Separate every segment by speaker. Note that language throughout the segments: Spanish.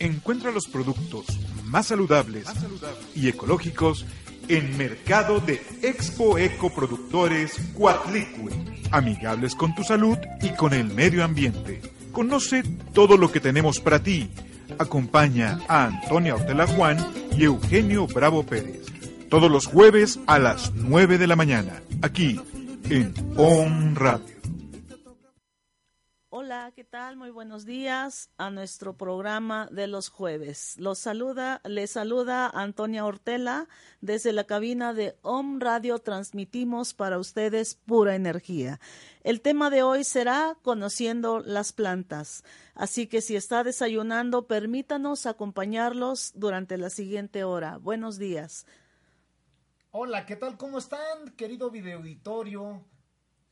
Speaker 1: Encuentra los productos más saludables y ecológicos en Mercado de Expo Ecoproductores Cuatlicue. Amigables con tu salud y con el medio ambiente. Conoce todo lo que tenemos para ti. Acompaña a Antonia Ortela Juan y Eugenio Bravo Pérez. Todos los jueves a las 9 de la mañana, aquí en On Radio.
Speaker 2: Hola, ¿qué tal? Muy buenos días a nuestro programa de los jueves. Los saluda, les saluda Antonia Ortela desde la cabina de Om Radio. Transmitimos para ustedes pura energía. El tema de hoy será conociendo las plantas. Así que si está desayunando, permítanos acompañarlos durante la siguiente hora. Buenos días.
Speaker 3: Hola, ¿qué tal? ¿Cómo están, querido video auditorio?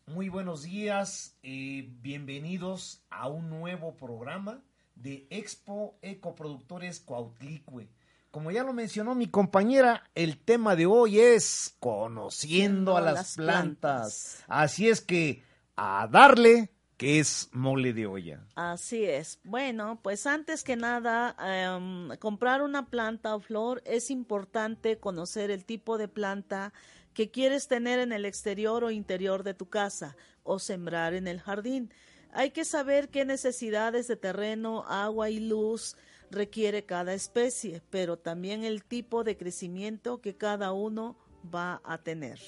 Speaker 3: Muy buenos días, eh, bienvenidos a un nuevo programa de Expo Ecoproductores Cuautlicue. Como ya lo mencionó mi compañera, el tema de hoy es conociendo a las, plantas. Así es que a darle que es mole de olla.
Speaker 2: Así es. Bueno, pues antes que nada, em, comprar una planta o flor es importante conocer el tipo de planta que quieres tener en el exterior o interior de tu casa o sembrar en el jardín. Hay que saber qué necesidades de terreno, agua y luz requiere cada especie, pero también el tipo de crecimiento que cada uno va a tener.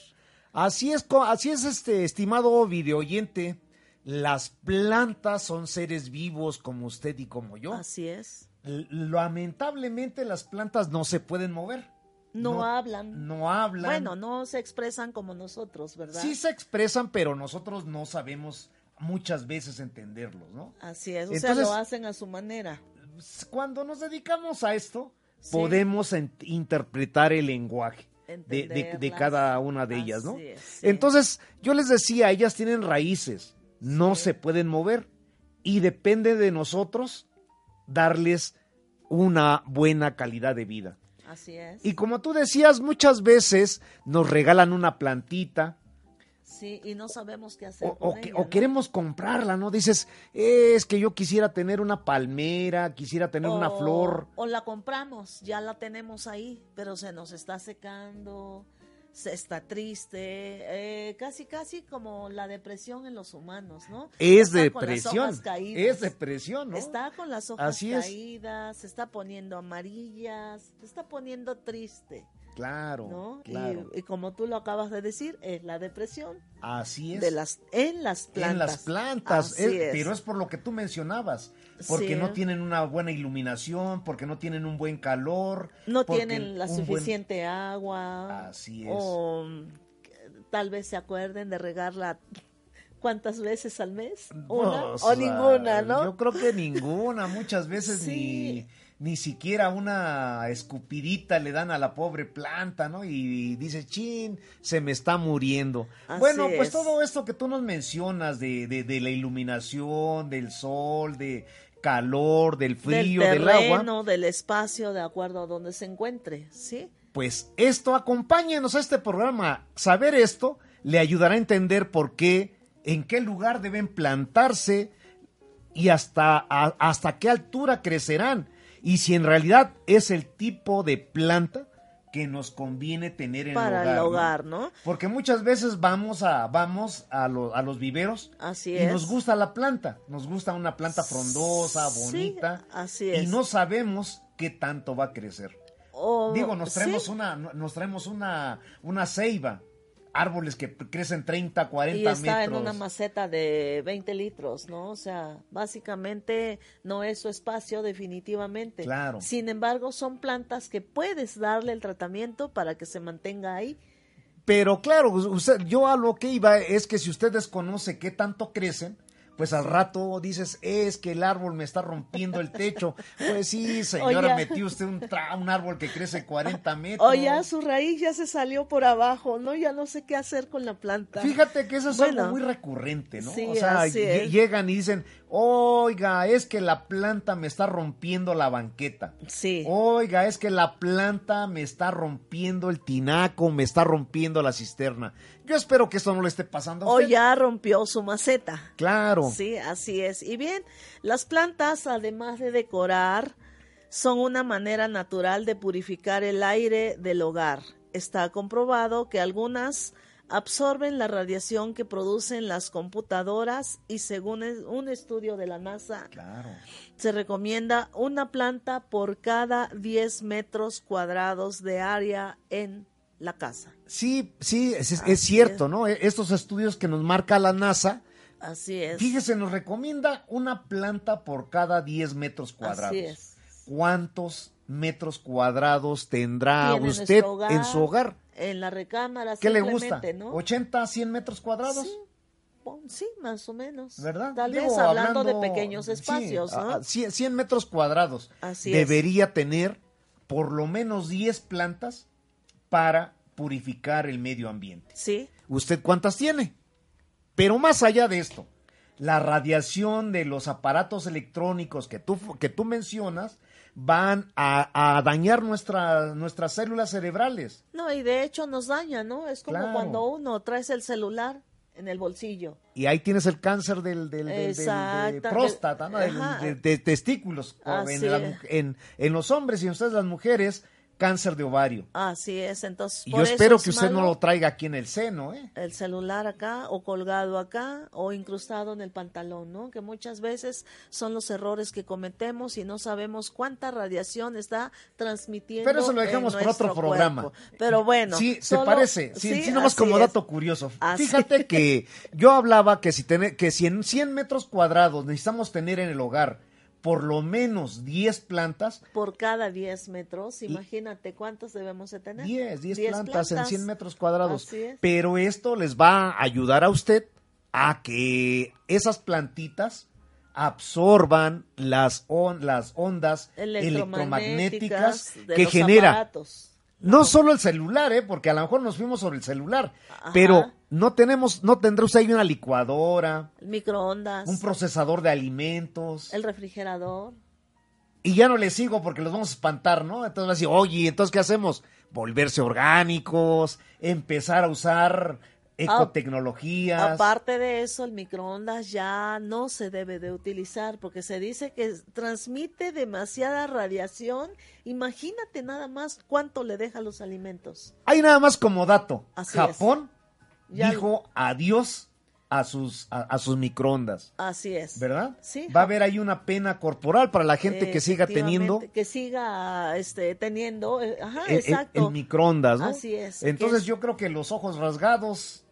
Speaker 3: Así es, así es este estimado videoyente. Las plantas son seres vivos como usted y como yo.
Speaker 2: Así es.
Speaker 3: Lamentablemente las plantas no se pueden mover.
Speaker 2: No, hablan.
Speaker 3: No hablan.
Speaker 2: Bueno, no se expresan como nosotros, ¿verdad?
Speaker 3: Sí se expresan, pero nosotros no sabemos muchas veces entenderlos, ¿no?
Speaker 2: Así es, o sea, lo hacen a su manera.
Speaker 3: Cuando nos dedicamos a esto, podemos interpretar el lenguaje de, cada una de ellas, ¿no? Entonces, yo les decía, ellas tienen raíces, no se pueden mover y depende de nosotros darles una buena calidad de vida.
Speaker 2: Así es.
Speaker 3: Y como tú decías, muchas veces nos regalan una plantita.
Speaker 2: Sí, y no sabemos qué hacer.
Speaker 3: O, o queremos comprarla, ¿no? Dices, es que yo quisiera tener una palmera, quisiera tener una flor.
Speaker 2: O la compramos, ya la tenemos ahí, pero se nos está secando se está triste, eh, casi casi como la depresión en los humanos, ¿no?
Speaker 3: Es depresión, es depresión, ¿no?
Speaker 2: Está con las hojas caídas, se está poniendo amarillas, se está poniendo triste.
Speaker 3: Claro, claro.
Speaker 2: Y, como tú lo acabas de decir, es la depresión.
Speaker 3: Así es.
Speaker 2: De las, en las plantas.
Speaker 3: En las plantas, pero es por lo que tú mencionabas, porque no tienen una buena iluminación, porque no tienen un buen calor.
Speaker 2: No tienen la suficiente agua.
Speaker 3: Así es.
Speaker 2: O tal vez se acuerden de regarla ¿Cuántas veces al mes? ¿Una o, ninguna, no?
Speaker 3: Yo creo que ninguna, muchas veces ni ni siquiera una escupidita le dan a la pobre planta, ¿no? Y dice, chin, se me está muriendo. bueno, pues todo esto que tú nos mencionas de, de, la iluminación, del sol, de calor, del frío, del,
Speaker 2: terreno, del espacio, de acuerdo a donde se encuentre, ¿sí?
Speaker 3: Pues esto, acompáñenos a este programa. Saber esto le ayudará a entender por qué, en qué lugar deben plantarse y hasta, hasta qué altura crecerán y si en realidad es el tipo de planta que nos conviene tener en
Speaker 2: Para
Speaker 3: el
Speaker 2: hogar, ¿no?
Speaker 3: Porque muchas veces vamos a vamos a, a los viveros
Speaker 2: así
Speaker 3: y nos gusta la planta, nos gusta una planta frondosa, bonita,
Speaker 2: así es.
Speaker 3: y no sabemos qué tanto va a crecer. Digo, nos traemos una nos traemos una una ceiba árboles que crecen 30, 40 metros.
Speaker 2: Y está en una maceta de 20 litros, ¿no? O sea, básicamente no es su espacio definitivamente.
Speaker 3: Claro.
Speaker 2: Sin embargo, son plantas que puedes darle el tratamiento para que se mantenga ahí.
Speaker 3: Pero claro, usted, yo a lo que iba es que si usted desconoce qué tanto crecen, pues al rato dices, es que el árbol me está rompiendo el techo. Pues sí, señora, metió usted un, un, árbol que crece 40 metros.
Speaker 2: O ya su raíz ya se salió por abajo, ¿no? Ya no sé qué hacer con la planta.
Speaker 3: Fíjate que eso es algo muy recurrente, ¿no? o sea, llegan y dicen, oiga, es que la planta me está rompiendo la banqueta.
Speaker 2: Sí.
Speaker 3: Oiga, es que la planta me está rompiendo el tinaco, me está rompiendo la cisterna. Yo espero que eso no le esté pasando a
Speaker 2: usted. O ya rompió su maceta.
Speaker 3: Claro.
Speaker 2: Sí, así es. Y bien, las plantas, además de decorar, son una manera natural de purificar el aire del hogar. Está comprobado que algunas absorben la radiación que producen las computadoras y según un estudio de la NASA, se recomienda una planta por cada 10 metros cuadrados de área en la casa.
Speaker 3: Sí, sí, es, cierto, ¿no? E, estos estudios que nos marca la NASA.
Speaker 2: Así es.
Speaker 3: Fíjese, nos recomienda una planta por cada 10 metros cuadrados. Así es. ¿Cuántos metros cuadrados tendrá usted en su hogar?
Speaker 2: En la recámara,
Speaker 3: ¿Qué le gusta? ¿no? ¿80, 100 metros cuadrados?
Speaker 2: Sí. más o menos.
Speaker 3: ¿Verdad?
Speaker 2: Tal vez hablando, de pequeños espacios, ¿no?
Speaker 3: 100, metros cuadrados. Así Debería tener por lo menos 10 plantas para purificar el medio ambiente.
Speaker 2: Sí.
Speaker 3: ¿Usted cuántas tiene? Pero más allá de esto, la radiación de los aparatos electrónicos que tú, que tú mencionas van a, dañar nuestra, nuestras células cerebrales.
Speaker 2: No, y de hecho nos daña, ¿no? Es como cuando uno traes el celular en el bolsillo.
Speaker 3: Y ahí tienes el cáncer del, del, de próstata, ¿no? de, testículos en, en, los hombres y en ustedes las mujeres cáncer de ovario.
Speaker 2: Así es, entonces.
Speaker 3: Y yo espero que usted no lo traiga aquí en el seno, ¿eh?
Speaker 2: El celular acá, o colgado acá, o incrustado en el pantalón, ¿no? Que muchas veces son los errores que cometemos y no sabemos cuánta radiación está transmitiendo.
Speaker 3: Pero eso lo dejamos por otro programa.
Speaker 2: Pero bueno.
Speaker 3: Sí, se parece. Sí, sí, nomás como dato curioso. Fíjate que yo hablaba que si, tener, que si en 100 metros cuadrados necesitamos tener en el hogar por lo menos 10 plantas.
Speaker 2: Por cada 10 metros, imagínate cuántos debemos de tener.
Speaker 3: 10, 10 plantas, en 100 metros cuadrados. Pero esto les va a ayudar a usted a que esas plantitas absorban las, las ondas electromagnéticas, que genera. No solo el celular, ¿eh? porque a lo mejor nos fuimos sobre el celular, pero no tenemos, no tendrá usted ahí una licuadora,
Speaker 2: el microondas,
Speaker 3: un procesador de alimentos,
Speaker 2: el refrigerador.
Speaker 3: Y ya no le sigo porque los vamos a espantar, ¿no? Entonces va a decir, oye, entonces ¿qué hacemos? Volverse orgánicos, empezar a usar ecotecnologías.
Speaker 2: Aparte de eso, el microondas ya no se debe de utilizar porque se dice que transmite demasiada radiación. Imagínate nada más cuánto le deja los alimentos.
Speaker 3: Hay nada más como dato. Japón dijo adiós a sus, a, sus microondas.
Speaker 2: Así es.
Speaker 3: ¿Verdad?
Speaker 2: Sí.
Speaker 3: Va a haber ahí una pena corporal para la gente que siga teniendo.
Speaker 2: Que siga este, teniendo. Eh, ajá, exacto.
Speaker 3: El, microondas, ¿no?
Speaker 2: Así es.
Speaker 3: Entonces yo creo que los ojos rasgados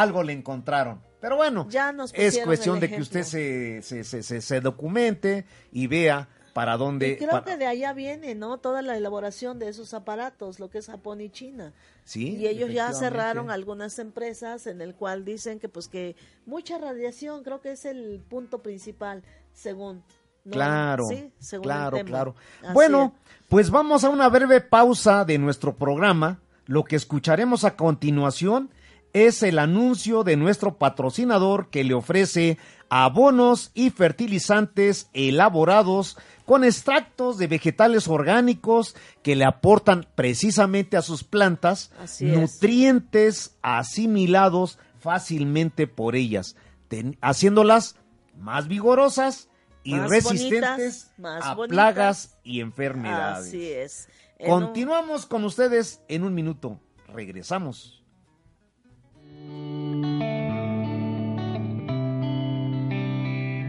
Speaker 3: algo le encontraron. Pero bueno, es cuestión de que usted se, se, se, se, documente y vea para dónde.
Speaker 2: Y creo que de allá viene, ¿no? Toda la elaboración de esos aparatos, lo que es Japón y China.
Speaker 3: Sí.
Speaker 2: Y ellos ya cerraron algunas empresas en el cual dicen que, pues, que mucha radiación, creo que es el punto principal, según.
Speaker 3: Claro, claro, claro. bueno, pues vamos a una breve pausa de nuestro programa. Lo que escucharemos a continuación es el anuncio de nuestro patrocinador que le ofrece abonos y fertilizantes elaborados con extractos de vegetales orgánicos que le aportan precisamente a sus plantas nutrientes asimilados fácilmente por ellas, haciéndolas más vigorosas y resistentes a plagas y enfermedades.
Speaker 2: Así es.
Speaker 3: Continuamos con ustedes en un minuto. Regresamos.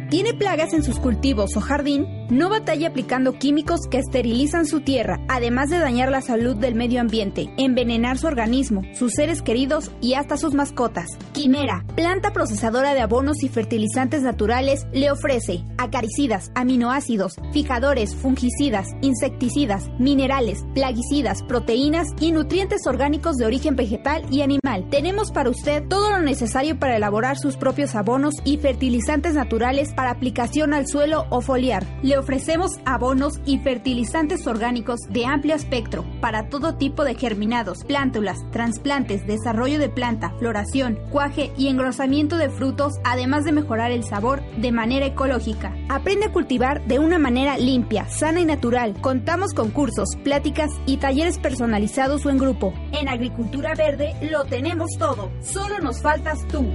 Speaker 4: ¿Tiene plagas en sus cultivos o jardín? No batalla aplicando químicos que esterilizan su tierra, además de dañar la salud del medio ambiente, envenenar su organismo, sus seres queridos y hasta sus mascotas. Quimera, planta procesadora de abonos y fertilizantes naturales, le ofrece acaricidas, aminoácidos, fijadores, fungicidas, insecticidas, minerales, plaguicidas, proteínas y nutrientes orgánicos de origen vegetal y animal. Tenemos para usted todo lo necesario para elaborar sus propios abonos y fertilizantes naturales para aplicación al suelo o foliar. Ofrecemos abonos y fertilizantes orgánicos de amplio espectro para todo tipo de germinados, plántulas, trasplantes, desarrollo de planta, floración, cuaje y engrosamiento de frutos, además de mejorar el sabor de manera ecológica. Aprende a cultivar de una manera limpia, sana y natural. Contamos con cursos, pláticas y talleres personalizados o en grupo. En Agricultura Verde lo tenemos todo. Solo nos faltas tú.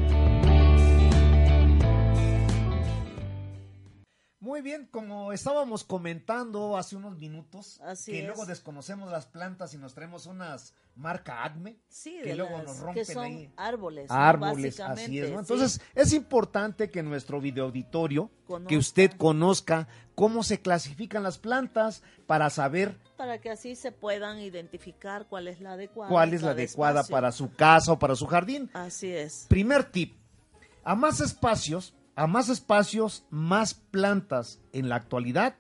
Speaker 3: Muy bien, como estábamos comentando hace unos minutos,
Speaker 2: Así
Speaker 3: que
Speaker 2: es.
Speaker 3: luego desconocemos las plantas y nos traemos unas marca Acme,
Speaker 2: Sí,
Speaker 3: que luego
Speaker 2: las
Speaker 3: nos
Speaker 2: que
Speaker 3: rompen
Speaker 2: son
Speaker 3: ahí.
Speaker 2: árboles. ¿no?
Speaker 3: árboles, así es. ¿no?
Speaker 2: sí.
Speaker 3: Entonces, es importante que nuestro video auditorio, que
Speaker 2: Conozca.
Speaker 3: usted conozca cómo se clasifican las plantas para saber
Speaker 2: para que así se puedan identificar cuál es la adecuada.
Speaker 3: cuál es la adecuada
Speaker 2: espacio.
Speaker 3: para su casa o para su jardín.
Speaker 2: Así es.
Speaker 3: Primer tip, a más espacios, a más espacios, más plantas en la actualidad,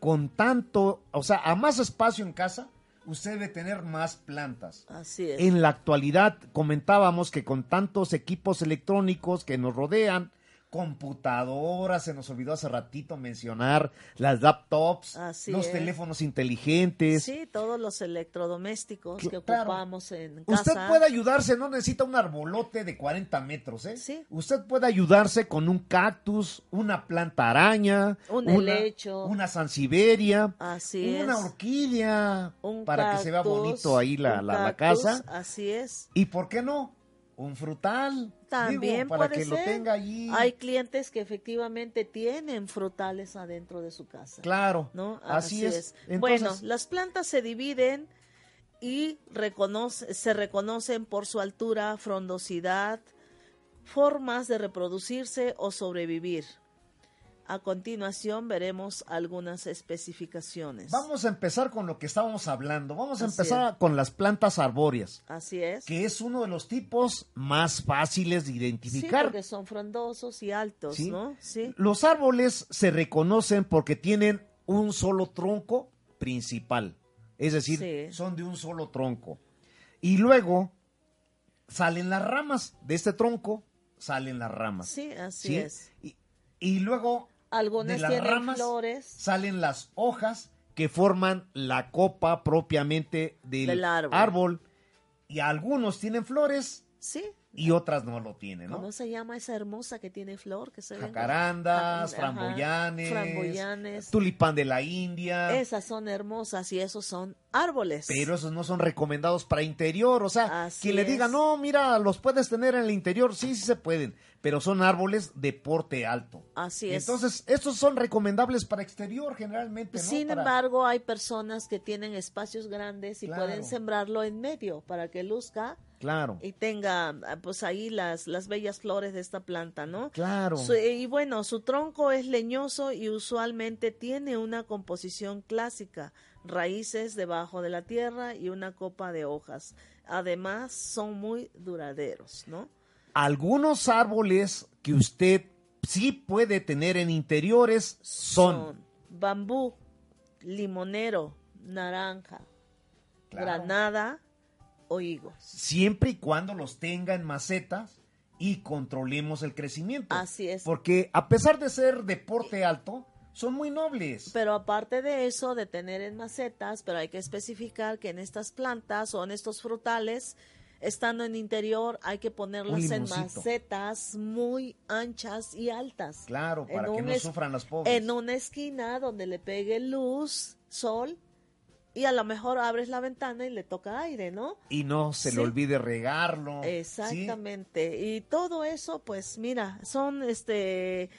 Speaker 3: con tanto, o sea, a más espacio en casa, usted debe tener más plantas.
Speaker 2: Así es.
Speaker 3: En la actualidad comentábamos que con tantos equipos electrónicos que nos rodean, computadoras, se nos olvidó hace ratito mencionar las laptops,
Speaker 2: Así
Speaker 3: los
Speaker 2: es.
Speaker 3: teléfonos inteligentes.
Speaker 2: Sí, todos los electrodomésticos que
Speaker 3: claro.
Speaker 2: ocupamos en casa.
Speaker 3: Usted puede ayudarse, no necesita un arbolote de 40 metros, ¿eh?
Speaker 2: Sí.
Speaker 3: Usted puede ayudarse con un cactus, una planta araña,
Speaker 2: Un
Speaker 3: una,
Speaker 2: helecho.
Speaker 3: una sansevieria,
Speaker 2: Así
Speaker 3: una
Speaker 2: es.
Speaker 3: orquídea,
Speaker 2: Un
Speaker 3: para que se vea bonito ahí la, la- la casa.
Speaker 2: Así es.
Speaker 3: ¿Y por qué no? Un frutal.
Speaker 2: También
Speaker 3: digo, para
Speaker 2: puede
Speaker 3: que lo tenga allí.
Speaker 2: Hay clientes que efectivamente tienen frutales adentro de su casa.
Speaker 3: Claro,
Speaker 2: ¿no?
Speaker 3: así, es. Entonces,
Speaker 2: bueno, las plantas se dividen y reconoce- se reconocen por su altura, frondosidad, formas de reproducirse o sobrevivir. A continuación veremos algunas especificaciones.
Speaker 3: vamos a empezar con lo que estábamos hablando. Vamos a
Speaker 2: Así
Speaker 3: empezar con las plantas arbóreas,
Speaker 2: Así es.
Speaker 3: que es uno de los tipos más fáciles de
Speaker 2: Sí,
Speaker 3: identificar.
Speaker 2: porque son frondosos y altos,
Speaker 3: Sí.
Speaker 2: ¿no? Sí.
Speaker 3: Los árboles se reconocen porque tienen un solo tronco principal, es decir,
Speaker 2: Sí.
Speaker 3: son de un solo tronco. Y luego salen las ramas de este tronco, salen las ramas.
Speaker 2: Sí, así
Speaker 3: ¿sí?
Speaker 2: es.
Speaker 3: Y, y luego
Speaker 2: Algunas
Speaker 3: de las
Speaker 2: tienen
Speaker 3: ramas
Speaker 2: flores.
Speaker 3: salen las hojas que forman la copa propiamente del,
Speaker 2: Del árbol.
Speaker 3: Y algunos tienen flores
Speaker 2: Sí.
Speaker 3: Y otras no lo tienen, ¿no?
Speaker 2: ¿Cómo se llama esa hermosa que tiene flor? Que se ven
Speaker 3: Jacarandas,
Speaker 2: Ajá,
Speaker 3: framboyanes, tulipán de la India.
Speaker 2: Esas son hermosas y esos son árboles.
Speaker 3: Pero esos no son recomendados para interior, o sea,
Speaker 2: Así
Speaker 3: quien le diga, no, mira, los puedes tener en el interior, sí, sí se pueden, pero son árboles de porte alto.
Speaker 2: Así es.
Speaker 3: Entonces, estos son recomendables para exterior generalmente, ¿no?
Speaker 2: Sin
Speaker 3: Para-
Speaker 2: embargo, hay personas que tienen espacios grandes y
Speaker 3: Claro.
Speaker 2: pueden sembrarlo en medio para que luzca
Speaker 3: Claro,
Speaker 2: y tenga ah, pues ahí las, las bellas flores de esta planta, ¿no?
Speaker 3: claro.
Speaker 2: Su- y bueno, su tronco es leñoso y usualmente tiene una composición clásica, raíces debajo de la tierra y una copa de hojas. Además, son muy duraderos, ¿no?
Speaker 3: Algunos árboles que usted sí puede tener en interiores son,
Speaker 2: bambú, limonero, naranja,
Speaker 3: Claro.
Speaker 2: granada o higos.
Speaker 3: siempre y cuando los tenga en macetas y controlemos el crecimiento.
Speaker 2: Así es.
Speaker 3: Porque a pesar de ser de porte alto, son muy nobles.
Speaker 2: Pero aparte de eso, de tener en macetas, pero hay que especificar que en estas plantas o en estos frutales, estando en interior, hay que ponerlas en macetas muy anchas y altas.
Speaker 3: Claro, para que no sufran las pobres.
Speaker 2: En una esquina donde le pegue luz, sol, y a lo mejor abres la ventana y le toca aire, ¿no?
Speaker 3: Y no se
Speaker 2: Sí.
Speaker 3: le olvide regarlo. ¿sí?
Speaker 2: Exactamente. Y todo eso, pues mira, son este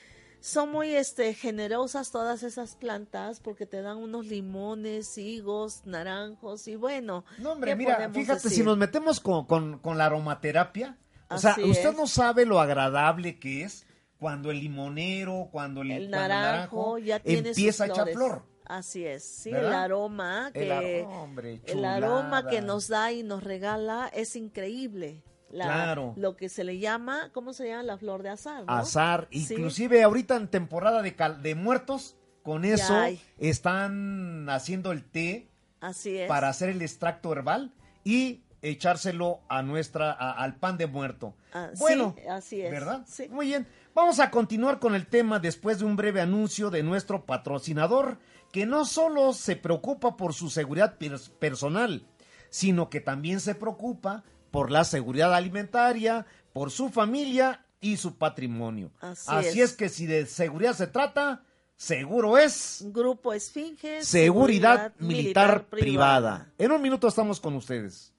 Speaker 2: son muy este generosas todas esas plantas porque te dan unos limones, higos, naranjos y bueno.
Speaker 3: No, hombre,
Speaker 2: ¿qué
Speaker 3: mira, fíjate, si nos metemos con, con- con la aromaterapia, o sea, usted
Speaker 2: es.
Speaker 3: no sabe lo agradable que es cuando el limonero, cuando el,
Speaker 2: el
Speaker 3: cuando el
Speaker 2: naranjo ya tiene
Speaker 3: empieza a echar flor.
Speaker 2: Así es, sí,
Speaker 3: ¿Verdad?
Speaker 2: el aroma
Speaker 3: El
Speaker 2: que
Speaker 3: ar- hombre,
Speaker 2: el aroma que nos da y nos regala es increíble. La-
Speaker 3: Claro.
Speaker 2: Lo que se le llama, ¿cómo se llama? La flor de azar. ¿no?
Speaker 3: Azar,
Speaker 2: Sí.
Speaker 3: inclusive ahorita en temporada de, cal- de muertos, con eso están haciendo el té
Speaker 2: Así es.
Speaker 3: para hacer el extracto herbal y echárselo a nuestra a- al pan de muerto.
Speaker 2: Ah, sí,
Speaker 3: bueno,
Speaker 2: así es,
Speaker 3: ¿verdad?
Speaker 2: sí.
Speaker 3: Muy bien. Vamos a continuar con el tema después de un breve anuncio de nuestro patrocinador, que no solo se preocupa por su seguridad pers- personal, sino que también se preocupa por la seguridad alimentaria, por su familia y su patrimonio.
Speaker 2: Así
Speaker 3: es.
Speaker 2: es.
Speaker 3: que si de seguridad se trata, seguro es
Speaker 2: Grupo Esfinge.
Speaker 3: seguridad, militar, privada. En un minuto estamos con ustedes.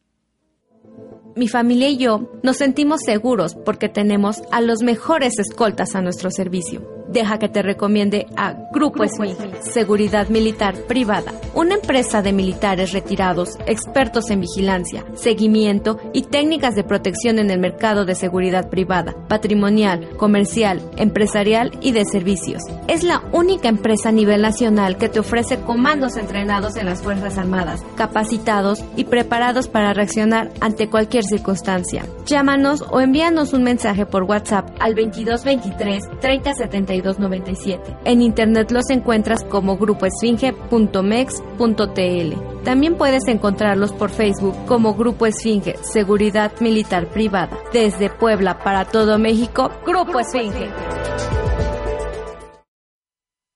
Speaker 5: Mi familia y yo nos sentimos seguros porque tenemos a los mejores escoltas a nuestro servicio. Deja que te recomiende a Grupo Esfinge, Seguridad Militar Privada, una empresa de militares retirados, expertos en vigilancia, seguimiento y técnicas de protección en el mercado de seguridad privada, patrimonial, comercial, empresarial y de servicios. Es la única empresa a nivel nacional que te ofrece comandos entrenados en las Fuerzas Armadas, capacitados y preparados para reaccionar ante cualquier circunstancia. Llámanos o envíanos un mensaje por WhatsApp al 2223 3072 97. En internet los encuentras como grupoesfinge.mex.tl. También puedes encontrarlos por Facebook como Grupo Esfinge Seguridad Militar Privada. Desde Puebla para todo México, Grupo Esfinge.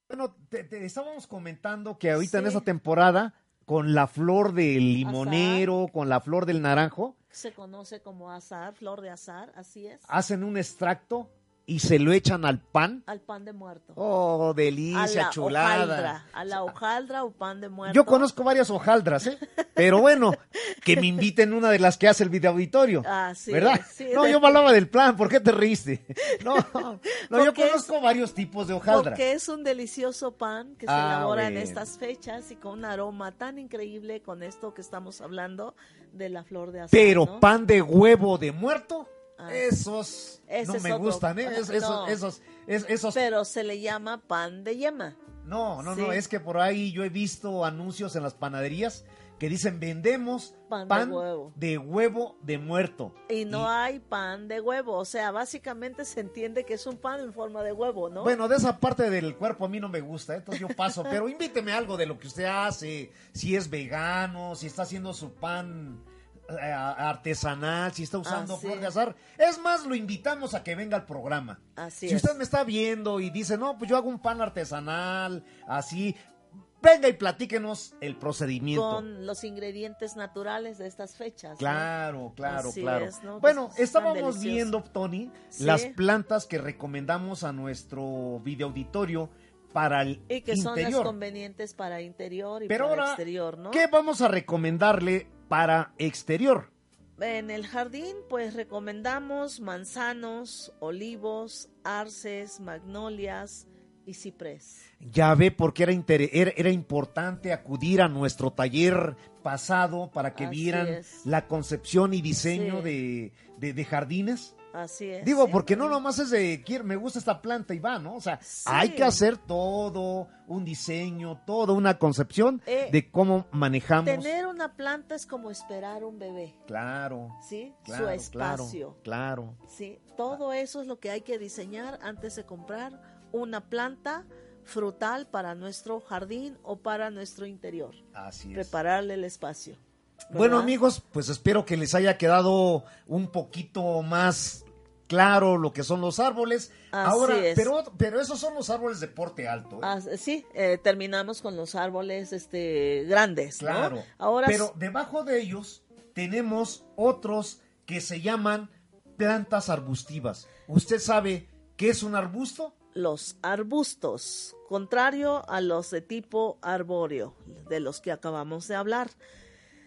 Speaker 3: Bueno, te, te estábamos comentando que ahorita en esa temporada, con la flor del limonero, con la flor del naranjo,
Speaker 2: Se conoce como azar, flor de azar, así es.
Speaker 3: hacen un extracto y se lo echan al pan.
Speaker 2: Al pan de muerto.
Speaker 3: Oh,
Speaker 2: a
Speaker 3: delicia,
Speaker 2: la
Speaker 3: chulada.
Speaker 2: hojaldra, a la hojaldra o pan de muerto.
Speaker 3: Yo conozco varias hojaldras, ¿eh? Pero bueno, que me inviten una de las que hace el video auditorio.
Speaker 2: Así
Speaker 3: ¿Verdad?
Speaker 2: es, sí,
Speaker 3: no,
Speaker 2: de-
Speaker 3: yo me hablaba del plan, ¿por qué te reíste? No, no, yo
Speaker 2: Porque es-
Speaker 3: conozco varios tipos de hojaldra.
Speaker 2: Porque es un delicioso pan que se
Speaker 3: Ah,
Speaker 2: elabora en
Speaker 3: bueno.
Speaker 2: estas fechas y con un aroma tan increíble con esto que estamos hablando de la flor de azar.
Speaker 3: Pero
Speaker 2: ¿no?
Speaker 3: pan de huevo de muerto,
Speaker 2: Ah.
Speaker 3: esos no me
Speaker 2: otro.
Speaker 3: gustan, ¿eh? Es- esos,
Speaker 2: No.
Speaker 3: esos, es- esos,
Speaker 2: Pero se le llama pan de yema.
Speaker 3: no, no, no, es que por ahí yo he visto anuncios en las panaderías que dicen vendemos
Speaker 2: Pan
Speaker 3: pan,
Speaker 2: de huevo.
Speaker 3: de huevo de muerto.
Speaker 2: Y no hay pan de huevo. O sea, básicamente se entiende que es un pan en forma de huevo, ¿no?
Speaker 3: Bueno, de esa parte del cuerpo a mí no me gusta, ¿eh? entonces yo paso, pero invíteme algo de lo que usted hace, si es vegano, si está haciendo su pan artesanal, si está usando
Speaker 2: Así
Speaker 3: flor de azar. Es más, lo invitamos a que venga al programa.
Speaker 2: Así
Speaker 3: si
Speaker 2: es.
Speaker 3: usted me está viendo y dice, no, pues yo hago un pan artesanal, así, venga y platíquenos el procedimiento.
Speaker 2: con los ingredientes naturales de estas fechas. ¿no?
Speaker 3: Claro, claro,
Speaker 2: Así
Speaker 3: claro.
Speaker 2: es, ¿no?
Speaker 3: Bueno,
Speaker 2: es
Speaker 3: estábamos viendo, Tony,
Speaker 2: Sí.
Speaker 3: las plantas que recomendamos a nuestro video auditorio para el
Speaker 2: Y que son las
Speaker 3: interior.
Speaker 2: convenientes para interior y
Speaker 3: Pero
Speaker 2: para
Speaker 3: ahora,
Speaker 2: exterior, ¿no?
Speaker 3: ¿qué vamos a recomendarle para exterior?
Speaker 2: En el jardín, pues recomendamos manzanos, olivos, arces, magnolias y ciprés.
Speaker 3: Ya ve por qué era, era, era importante acudir a nuestro taller pasado para que
Speaker 2: Así
Speaker 3: vieran
Speaker 2: es.
Speaker 3: la concepción y diseño
Speaker 2: Sí.
Speaker 3: de, de- de jardines.
Speaker 2: Así es.
Speaker 3: Digo, porque no nomás es de, me gusta esta planta y va, ¿no? O sea,
Speaker 2: Sí.
Speaker 3: hay que hacer todo, un diseño, toda una concepción
Speaker 2: Eh,
Speaker 3: de cómo manejamos.
Speaker 2: Tener una planta es como esperar un bebé,
Speaker 3: Claro,
Speaker 2: ¿sí?
Speaker 3: claro,
Speaker 2: Su espacio.
Speaker 3: Claro, claro.
Speaker 2: Sí, todo eso es lo que hay que diseñar antes de comprar una planta frutal para nuestro jardín o para nuestro interior.
Speaker 3: Así es.
Speaker 2: Prepararle el espacio.
Speaker 3: Bueno, amigos, pues espero que les haya quedado un poquito más claro lo que son los árboles.
Speaker 2: Así
Speaker 3: Ahora,
Speaker 2: es.
Speaker 3: pero, pero esos son los árboles de porte alto. ¿eh?
Speaker 2: Ah, sí, eh, terminamos con los árboles este, grandes, ¿no?
Speaker 3: Claro.
Speaker 2: Ahora
Speaker 3: Pero debajo de ellos tenemos otros que se llaman plantas arbustivas. ¿Usted sabe qué es un arbusto?
Speaker 2: los arbustos, contrario a los de tipo arbóreo, de los que acabamos de hablar.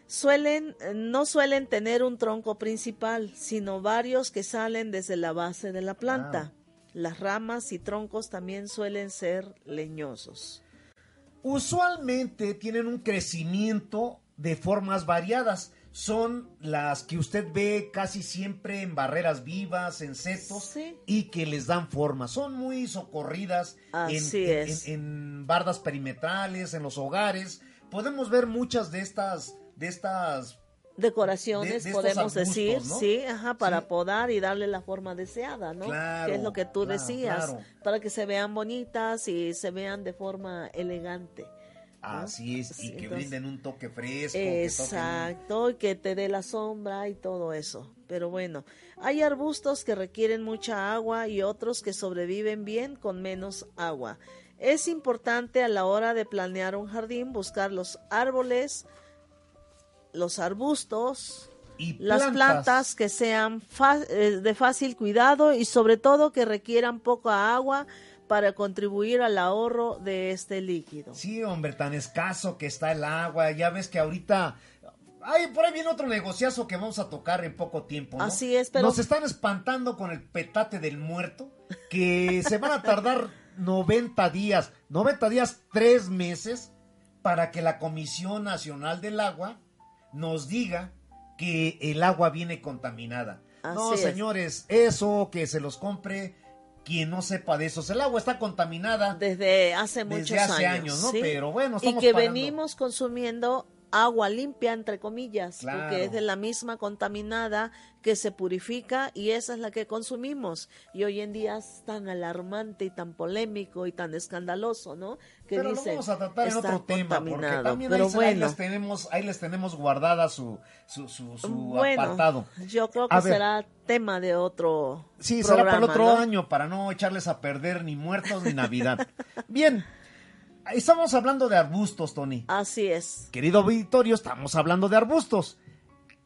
Speaker 2: Suelen, eh, no suelen tener un tronco principal, sino varios que salen desde la base de la planta. Las ramas y troncos también suelen ser leñosos.
Speaker 3: Usualmente tienen un crecimiento de formas variadas. Son las que usted ve casi siempre en barreras vivas, en setos,
Speaker 2: Sí.
Speaker 3: y que les dan forma. Son muy socorridas en,
Speaker 2: Así
Speaker 3: en-
Speaker 2: es.
Speaker 3: en- en bardas perimetrales, en los hogares. Podemos ver muchas de estas, de estas
Speaker 2: Decoraciones,
Speaker 3: De- de estos
Speaker 2: podemos
Speaker 3: arbustos,
Speaker 2: decir,
Speaker 3: ¿no?
Speaker 2: sí, ajá, para
Speaker 3: Sí.
Speaker 2: podar y darle la forma deseada, ¿no?
Speaker 3: Claro,
Speaker 2: que es lo que tú
Speaker 3: claro,
Speaker 2: decías,
Speaker 3: claro.
Speaker 2: para que se vean bonitas y se vean de forma elegante.
Speaker 3: así es,
Speaker 2: Sí,
Speaker 3: y que
Speaker 2: entonces-
Speaker 3: brinden un toque fresco. que
Speaker 2: Exacto, y que te dé la sombra y todo eso. Pero bueno, hay arbustos que requieren mucha agua y otros que sobreviven bien con menos agua. Es importante a la hora de planear un jardín buscar los árboles, los arbustos,
Speaker 3: y
Speaker 2: las plantas que sean eh, de fácil cuidado y sobre todo que requieran poca agua para contribuir al ahorro de este líquido.
Speaker 3: Sí, hombre, tan escaso que está el agua. Ya ves que ahorita. Ay, por ahí viene otro negociazo que vamos a tocar en poco tiempo. ¿no?
Speaker 2: Así es, pero-
Speaker 3: Nos están espantando con el petate del muerto. Que se van a tardar 90 días, 90 días, tres meses, para que la Comisión Nacional del Agua nos diga que el agua viene contaminada. no,
Speaker 2: es.
Speaker 3: señores, eso que se los compre quien no sepa de eso. El agua está contaminada
Speaker 2: Desde hace muchos
Speaker 3: desde hace
Speaker 2: años.
Speaker 3: años, ¿no?
Speaker 2: ¿sí?
Speaker 3: Pero bueno,
Speaker 2: y
Speaker 3: estamos
Speaker 2: que
Speaker 3: pagando.
Speaker 2: venimos consumiendo agua limpia, entre comillas,
Speaker 3: Claro.
Speaker 2: porque es de la misma contaminada que se purifica y esa es la que consumimos. Y hoy en día es tan alarmante y tan polémico y tan escandaloso, ¿no? Que
Speaker 3: Pero lo
Speaker 2: dice,
Speaker 3: vamos a tratar en otro tema, porque también
Speaker 2: Pero
Speaker 3: ahí, se- ahí
Speaker 2: bueno,
Speaker 3: les tenemos, ahí les tenemos guardada su, su, su, su
Speaker 2: bueno,
Speaker 3: apartado.
Speaker 2: yo creo que
Speaker 3: A ver.
Speaker 2: será tema de otro
Speaker 3: Sí, será para el otro
Speaker 2: ¿no?
Speaker 3: año, para no echarles a perder ni muertos ni Navidad. Bien, estamos hablando de arbustos, Tony.
Speaker 2: Así es.
Speaker 3: Querido auditorio, estamos hablando de arbustos.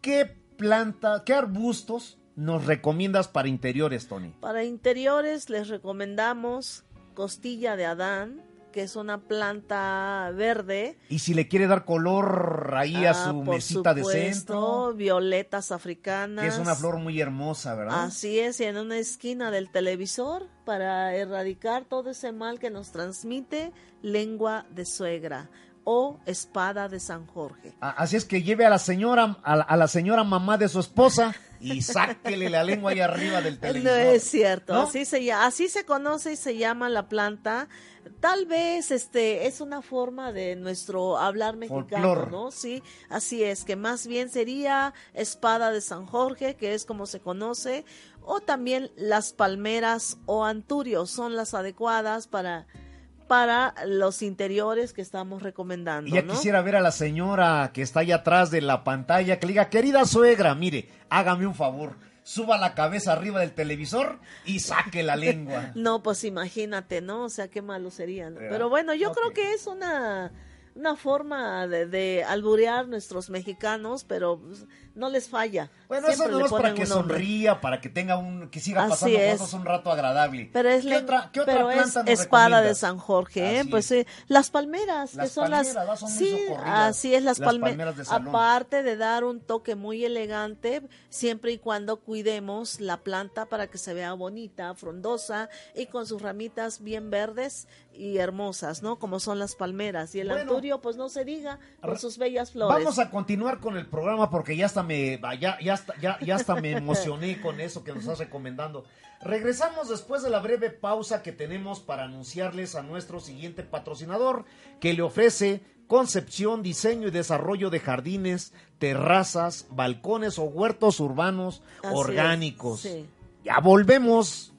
Speaker 3: ¿Qué planta, qué arbustos nos recomiendas para interiores, Tony?
Speaker 2: Para interiores les recomendamos costilla de Adán, que es una planta verde.
Speaker 3: Y si le quiere dar color ahí a
Speaker 2: Ah,
Speaker 3: su mesita de centro,
Speaker 2: violetas africanas.
Speaker 3: que es una flor muy hermosa, ¿verdad?
Speaker 2: Así es, y en una esquina del televisor para erradicar todo ese mal que nos transmite lengua de suegra o espada de San Jorge.
Speaker 3: Así es que lleve a la señora, a la, a la señora mamá de su esposa y sáquele la lengua ahí arriba del
Speaker 2: No
Speaker 3: televisor.
Speaker 2: es cierto,
Speaker 3: ¿no?
Speaker 2: así se así se conoce y se llama la planta. Tal vez este es una forma de nuestro hablar mexicano,
Speaker 3: Folclor.
Speaker 2: ¿no? Sí, así es, que más bien sería espada de San Jorge, que es como se conoce, o también las palmeras o anturios son las adecuadas para para los interiores que estamos recomendando,
Speaker 3: Y ya
Speaker 2: ¿no?
Speaker 3: quisiera ver a la señora que está ahí atrás de la pantalla que le diga, querida suegra, mire, hágame un favor, suba la cabeza arriba del televisor y saque la lengua.
Speaker 2: No, pues imagínate, ¿no? O sea, qué malo sería. Pero bueno, yo creo que es una, una forma de, de alburear nuestros mexicanos, pero no les falla.
Speaker 3: Bueno, eso no es para que sonría, para que tenga un, que siga pasando
Speaker 2: es.
Speaker 3: juntos un rato agradable.
Speaker 2: Pero es,
Speaker 3: ¿Qué otra, qué otra
Speaker 2: pero es
Speaker 3: planta nos
Speaker 2: espada de? San Jorge, ¿eh? Pues
Speaker 3: es.
Speaker 2: sí, las palmeras,
Speaker 3: Las
Speaker 2: que son las
Speaker 3: Son muy
Speaker 2: sí, así es las,
Speaker 3: Las
Speaker 2: palme-
Speaker 3: palmeras de salón.
Speaker 2: Aparte de dar un toque muy elegante, siempre y cuando cuidemos la planta para que se vea bonita, frondosa y con sus ramitas bien verdes y hermosas, ¿no? Como son las palmeras y el
Speaker 3: Bueno.
Speaker 2: anturio, pues no se diga, con sus bellas flores.
Speaker 3: Vamos a continuar con el programa porque ya hasta me ya, ya, hasta, ya, ya hasta me emocioné con eso que nos estás recomendando. Regresamos después de la breve pausa que tenemos para anunciarles a nuestro siguiente patrocinador que le ofrece concepción, diseño y desarrollo de jardines, terrazas, balcones o huertos urbanos
Speaker 2: Así
Speaker 3: orgánicos.
Speaker 2: sí.
Speaker 3: Ya volvemos.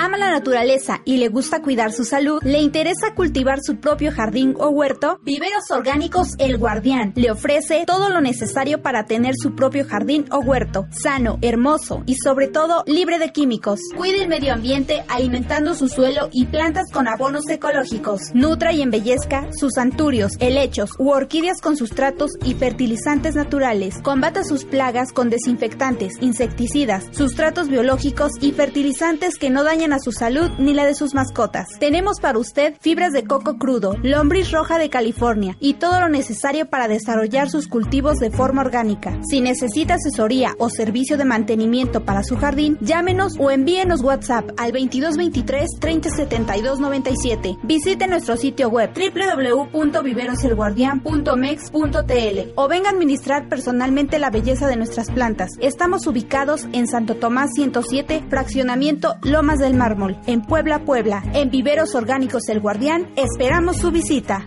Speaker 4: Ama la naturaleza y le gusta cuidar su salud, le interesa cultivar su propio jardín o huerto, Viveros Orgánicos El Guardián le ofrece todo lo necesario para tener su propio jardín o huerto, sano, hermoso y sobre todo libre de químicos. Cuide el medio ambiente alimentando su suelo y plantas con abonos ecológicos. Nutra y embellezca sus anturios, helechos u orquídeas con sustratos y fertilizantes naturales. Combata sus plagas con desinfectantes, insecticidas, sustratos biológicos y fertilizantes que no dañan a su salud ni la de sus mascotas. Tenemos para usted fibras de coco crudo, lombriz roja de California y todo lo necesario para desarrollar sus cultivos de forma orgánica. Si necesita asesoría o servicio de mantenimiento para su jardín, llámenos o envíenos WhatsApp al 2223 3072 97. Visite nuestro sitio web www.viveroselguardian.mex.tl o venga a administrar personalmente la belleza de nuestras plantas. Estamos ubicados en Santo Tomás 107, fraccionamiento Lomas del Mármol, en Puebla, Puebla. En Viveros Orgánicos El Guardián, esperamos su visita.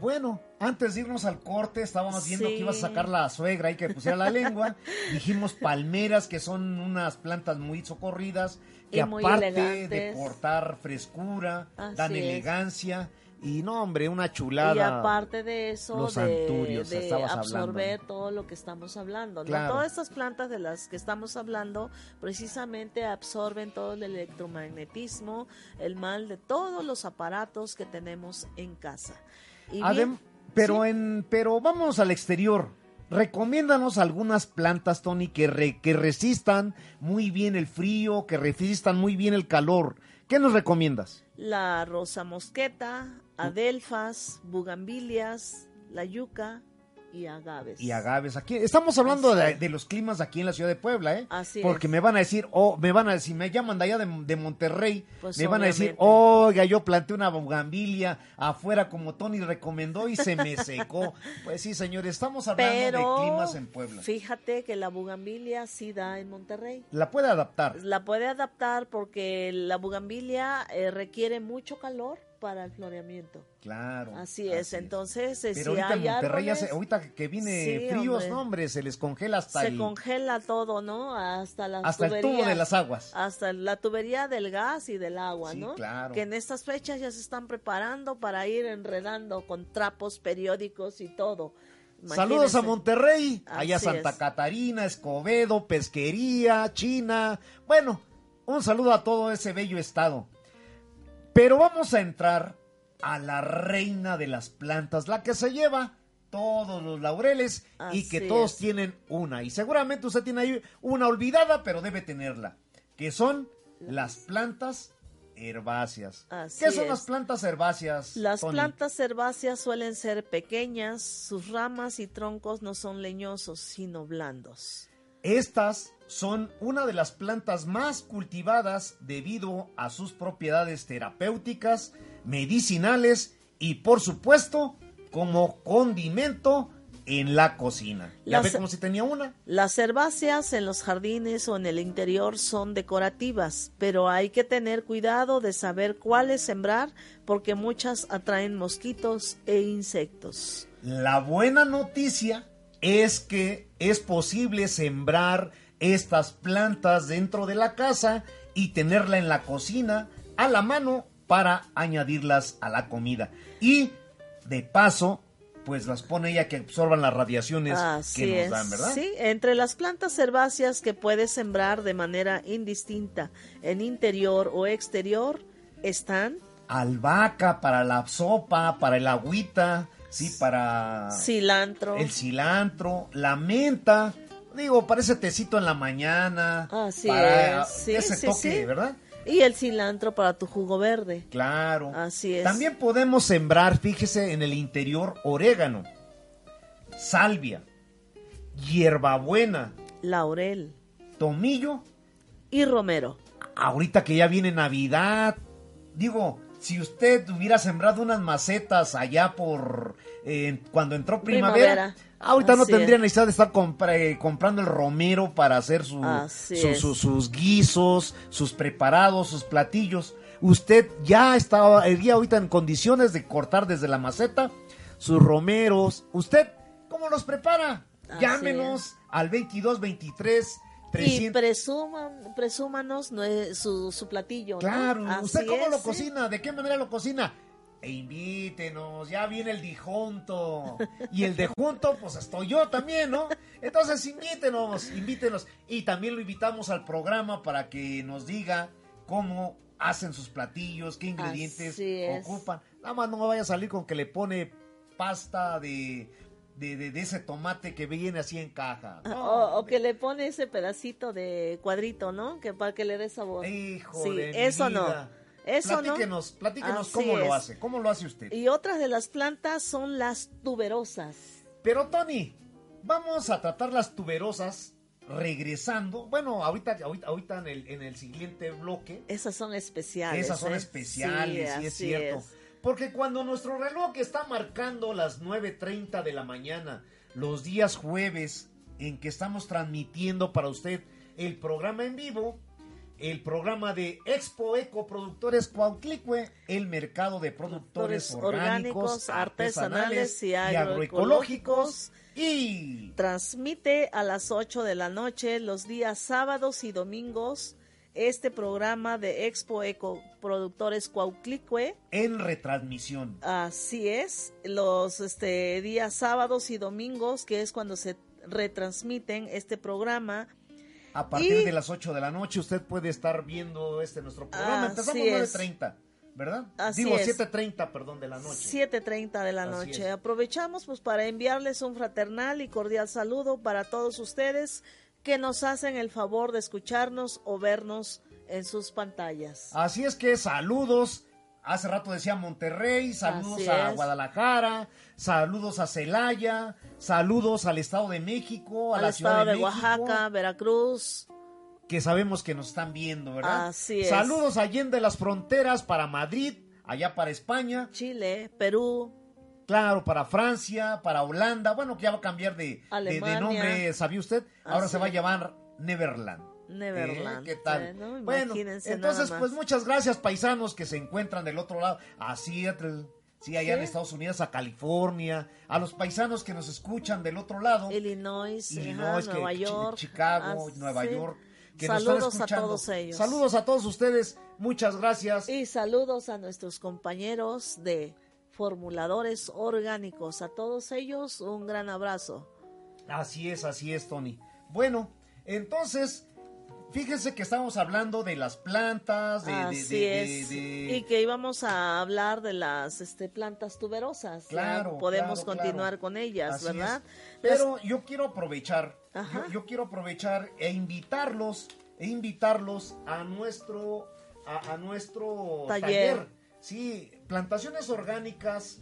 Speaker 3: Bueno, antes de irnos al corte, estábamos viendo
Speaker 2: Sí.
Speaker 3: que ibas a sacar la suegra y que pusiera la lengua. Dijimos palmeras, que son unas plantas muy socorridas, que
Speaker 2: Y muy
Speaker 3: aparte de portar frescura,
Speaker 2: Así
Speaker 3: dan
Speaker 2: es.
Speaker 3: Y no, hombre, una
Speaker 2: Y
Speaker 3: chulada.
Speaker 2: aparte de eso,
Speaker 3: los
Speaker 2: de, absorber
Speaker 3: hablando.
Speaker 2: todo lo que estamos hablando. Todas estas plantas de las que estamos hablando precisamente absorben todo el electromagnetismo, el mal de todos los aparatos que tenemos en casa. Y
Speaker 3: Adem-
Speaker 2: bien,
Speaker 3: pero
Speaker 2: sí.
Speaker 3: en, pero vamos al exterior. Recomiéndanos algunas plantas, Tony, que, re- que resistan muy bien el frío, que resistan muy bien el calor. ¿Qué nos recomiendas?
Speaker 2: la rosa mosqueta, adelfas, bugambilias, la yuca y agaves.
Speaker 3: Y agaves. Aquí estamos hablando de, de, los climas aquí en la ciudad de Puebla, ¿eh?
Speaker 2: Así
Speaker 3: Porque
Speaker 2: es.
Speaker 3: me van a decir, oh, me van a decir, me llaman de allá de, de Monterrey,
Speaker 2: Pues
Speaker 3: me van a decir, oiga, yo planté una bugambilia afuera como Tony recomendó y se me secó. pues sí, señores, estamos hablando
Speaker 2: Pero
Speaker 3: de climas en Puebla.
Speaker 2: fíjate que la bugambilia sí da en Monterrey.
Speaker 3: La puede adaptar.
Speaker 2: La puede adaptar porque la bugambilia eh, requiere mucho calor para el floreamiento.
Speaker 3: Claro.
Speaker 2: Así es. Entonces, eh,
Speaker 3: Pero
Speaker 2: si
Speaker 3: ahorita en
Speaker 2: hay
Speaker 3: Monterrey,
Speaker 2: árboles,
Speaker 3: ahorita que viene
Speaker 2: Sí,
Speaker 3: fríos,
Speaker 2: hombre.
Speaker 3: no, hombre, se les congela hasta,
Speaker 2: se
Speaker 3: el,
Speaker 2: congela todo, ¿no? Hasta las
Speaker 3: hasta el tubo de las aguas.
Speaker 2: hasta la tubería del gas y del agua,
Speaker 3: Sí,
Speaker 2: ¿no?
Speaker 3: claro.
Speaker 2: Que en estas fechas ya se están preparando para ir enredando con trapos periódicos y todo.
Speaker 3: Saludos a. Monterrey, allá Santa
Speaker 2: es.
Speaker 3: Catarina, Escobedo, Pesquería, China. Bueno, un saludo a todo ese bello estado. Pero vamos a entrar a la reina de las plantas, la que se lleva todos los laureles y que todos
Speaker 2: es.
Speaker 3: tienen una. Y seguramente usted tiene ahí una olvidada, pero debe tenerla, que son las plantas herbáceas.
Speaker 2: Así
Speaker 3: ¿Qué son
Speaker 2: es.
Speaker 3: las plantas herbáceas?
Speaker 2: Las
Speaker 3: Tony?
Speaker 2: plantas herbáceas suelen ser pequeñas, sus ramas y troncos no son leñosos, sino blandos.
Speaker 3: Estas son una de las plantas más cultivadas debido a sus propiedades terapéuticas, medicinales y por supuesto como condimento en la cocina. ¿Ya
Speaker 2: Las-
Speaker 3: ve como si tenía una?
Speaker 2: Las herbáceas en los jardines o en el interior son decorativas, pero hay que tener cuidado de saber cuáles sembrar porque muchas atraen mosquitos e insectos.
Speaker 3: La buena noticia es que es posible sembrar estas plantas dentro de la casa y tenerla en la cocina a la mano para añadirlas a la comida. Y de paso, pues las pone ella que absorban las radiaciones
Speaker 2: Así
Speaker 3: que nos
Speaker 2: es.
Speaker 3: dan, ¿verdad?
Speaker 2: Sí, entre las plantas herbáceas que puedes sembrar de manera indistinta en interior o exterior están
Speaker 3: Albahaca para la sopa, para el agüita, sí, para
Speaker 2: cilantro,
Speaker 3: el cilantro, la menta, digo, para ese tecito en la mañana,
Speaker 2: Así
Speaker 3: para
Speaker 2: es, sí,
Speaker 3: ese
Speaker 2: sí,
Speaker 3: toque,
Speaker 2: sí.
Speaker 3: ¿verdad?
Speaker 2: y el cilantro para tu jugo verde.
Speaker 3: Claro.
Speaker 2: Así es.
Speaker 3: También podemos sembrar, fíjese, en el interior orégano, salvia, hierbabuena,
Speaker 2: Laurel
Speaker 3: tomillo.
Speaker 2: y romero.
Speaker 3: Ahorita que ya viene Navidad, digo, si usted hubiera sembrado unas macetas allá por eh, cuando entró primavera,
Speaker 2: Primavera.
Speaker 3: Ahorita no tendría
Speaker 2: es.
Speaker 3: necesidad de estar compra- eh, comprando el romero para hacer su-
Speaker 2: Así
Speaker 3: su-
Speaker 2: es.
Speaker 3: su- sus guisos, sus preparados, sus platillos. Usted ya estaba el día ahorita en condiciones de cortar desde la maceta sus romeros. ¿Usted cómo los prepara?
Speaker 2: Así
Speaker 3: Llámenos al 22 23
Speaker 2: Y
Speaker 3: 300.
Speaker 2: presuman, presúmanos su, su platillo.
Speaker 3: Claro, ¿usted cómo
Speaker 2: es,
Speaker 3: lo
Speaker 2: sí.
Speaker 3: cocina? ¿De qué manera lo cocina? E invítenos, ya viene el dijunto. Y el de junto, pues estoy yo también, ¿no? Entonces invítenos, invítenos. Y también lo invitamos al programa para que nos diga cómo hacen sus platillos, qué ingredientes ocupan. Nada más no me vaya a salir con que le pone pasta de, de, de- de ese tomate que viene así en caja.
Speaker 2: Ah,
Speaker 3: No,
Speaker 2: o, que le pone ese pedacito de cuadrito, ¿no? Que para que le dé sabor.
Speaker 3: Hijo
Speaker 2: Sí, eso no. No.
Speaker 3: platíquenos, platíquenos
Speaker 2: Así
Speaker 3: cómo
Speaker 2: es.
Speaker 3: lo hace, cómo lo hace usted.
Speaker 2: Y otras de las plantas son las tuberosas.
Speaker 3: Pero Tony, vamos a tratar las tuberosas regresando. Bueno, ahorita, ahorita, ahorita en, el, en el siguiente bloque,
Speaker 2: Esas son especiales.
Speaker 3: esas son
Speaker 2: ¿eh?
Speaker 3: especiales, sí, es
Speaker 2: así
Speaker 3: cierto.
Speaker 2: es.
Speaker 3: Porque cuando nuestro reloj está marcando las 9.30 de la mañana, los días jueves en que estamos transmitiendo para usted el programa en vivo, el programa de Expo Eco Productores Cuauhtlicue, el mercado de productores orgánicos,
Speaker 2: orgánicos,
Speaker 3: artesanales
Speaker 2: artesanales y
Speaker 3: y agroecológicos y
Speaker 2: Transmite a las 8 de la noche los días sábados y domingos este programa de Expo Eco Productores Cuauhtlicue.
Speaker 3: en retransmisión.
Speaker 2: Así es, los este, días sábados y domingos, que es cuando se retransmiten este programa.
Speaker 3: A partir
Speaker 2: Y-
Speaker 3: de las 8 de la noche usted puede estar viendo este nuestro programa.
Speaker 2: Así
Speaker 3: Empezamos
Speaker 2: es.
Speaker 3: 9.30, ¿verdad?
Speaker 2: Así
Speaker 3: Digo,
Speaker 2: es.
Speaker 3: 7.30, perdón, de la noche.
Speaker 2: 7.30 de la
Speaker 3: Así
Speaker 2: noche.
Speaker 3: es.
Speaker 2: Aprovechamos pues para enviarles un fraternal y cordial saludo para todos ustedes que nos hacen el favor de escucharnos o vernos en sus pantallas.
Speaker 3: Así es que saludos hace rato decía Monterrey, saludos a. Guadalajara, saludos a Celaya, saludos al Estado de México, a
Speaker 2: Al
Speaker 3: la Ciudad de,
Speaker 2: de,
Speaker 3: México,
Speaker 2: Oaxaca, Veracruz.
Speaker 3: que sabemos que nos están viendo, ¿verdad?
Speaker 2: Así es.
Speaker 3: Saludos allende las fronteras para Madrid, allá para España,
Speaker 2: Chile, Perú,
Speaker 3: claro, para Francia, para Holanda, bueno, que ya va a cambiar de, de- de,
Speaker 2: Alemania.
Speaker 3: nombre, ¿sabía usted? Ahora
Speaker 2: Así
Speaker 3: se va a llamar Neverland.
Speaker 2: Neverland.
Speaker 3: ¿Eh? ¿Qué tal?
Speaker 2: Bueno,
Speaker 3: Bueno, entonces, pues muchas gracias, paisanos que se encuentran del otro lado, a Seattle, sí, allá en Estados Unidos, a California, a los paisanos que nos escuchan del otro lado,
Speaker 2: Illinois, ajá,
Speaker 3: Illinois, que-
Speaker 2: Nueva York,
Speaker 3: Chicago,
Speaker 2: ah,
Speaker 3: Nueva
Speaker 2: sí.
Speaker 3: York, que nos están
Speaker 2: Saludos a
Speaker 3: escuchando.
Speaker 2: todos ellos.
Speaker 3: Saludos a todos ustedes, muchas gracias.
Speaker 2: Y saludos a nuestros compañeros de formuladores orgánicos. A todos ellos un gran abrazo.
Speaker 3: Así es, así es, Tony. Bueno, entonces, fíjense que estamos hablando de las plantas, de...
Speaker 2: Así
Speaker 3: de- de-
Speaker 2: es.
Speaker 3: de-
Speaker 2: Y que íbamos a hablar de las este, plantas tuberosas.
Speaker 3: Claro,
Speaker 2: Podemos
Speaker 3: claro,
Speaker 2: continuar
Speaker 3: claro.
Speaker 2: con ellas,
Speaker 3: Así
Speaker 2: ¿verdad?
Speaker 3: es. Pero yo quiero aprovechar, yo, yo quiero aprovechar e invitarlos, e invitarlos a nuestro, a, a nuestro
Speaker 2: Taller.
Speaker 3: taller. Sí, plantaciones orgánicas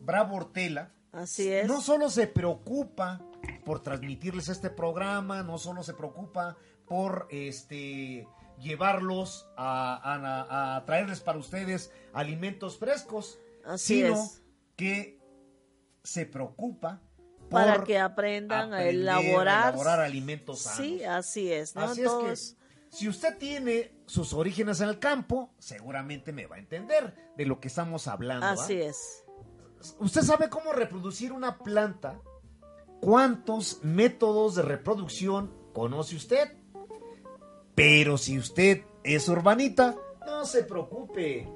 Speaker 3: Bravo Hortela.
Speaker 2: Así es.
Speaker 3: No solo se preocupa por transmitirles este programa, no solo se preocupa por este llevarlos a, a- a traerles para ustedes alimentos frescos,
Speaker 2: Así
Speaker 3: sino
Speaker 2: es.
Speaker 3: que se preocupa
Speaker 2: Para que aprendan a elaborar.
Speaker 3: elaborar alimentos sanos.
Speaker 2: Sí, así es. ¿no?
Speaker 3: Así es que si usted tiene sus orígenes en el campo, seguramente me va a entender de lo que estamos hablando.
Speaker 2: Así es.
Speaker 3: ¿Usted sabe cómo reproducir una planta? ¿Cuántos métodos de reproducción conoce usted? Pero si usted es urbanita, no se preocupe.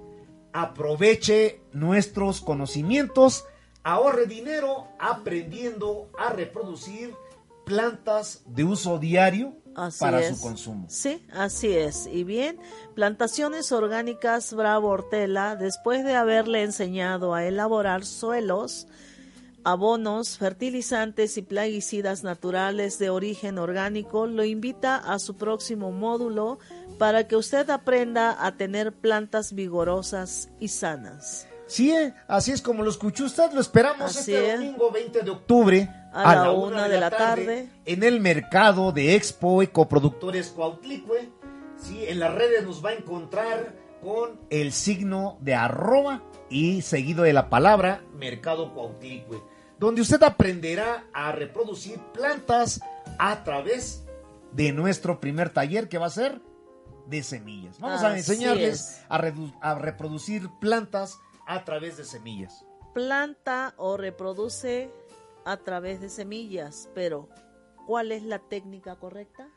Speaker 3: Aproveche nuestros conocimientos, ahorre dinero aprendiendo a reproducir plantas de uso diario
Speaker 2: Así
Speaker 3: para
Speaker 2: es.
Speaker 3: su consumo.
Speaker 2: Sí, así es. Y bien, Plantaciones Orgánicas Bravo Hortela, después de haberle enseñado a elaborar suelos, abonos, fertilizantes y plaguicidas naturales de origen orgánico, lo invita a su próximo módulo para que usted aprenda a tener plantas vigorosas y sanas.
Speaker 3: Sí, eh, así es como lo escuchó usted. Lo esperamos
Speaker 2: Así
Speaker 3: este
Speaker 2: es.
Speaker 3: domingo 20 de octubre
Speaker 2: A la una de la tarde.
Speaker 3: en el mercado de Expo Ecoproductores Cuautlicue. Sí, en las redes nos va a encontrar con el signo de arroba y seguido de la palabra Mercado Cuautlicue, donde usted aprenderá a reproducir plantas a través de nuestro primer taller que va a ser de semillas. Vamos a enseñarles a reproducir plantas a través de semillas.
Speaker 2: Planta o reproduce a través de semillas, pero ¿cuál es la técnica correcta?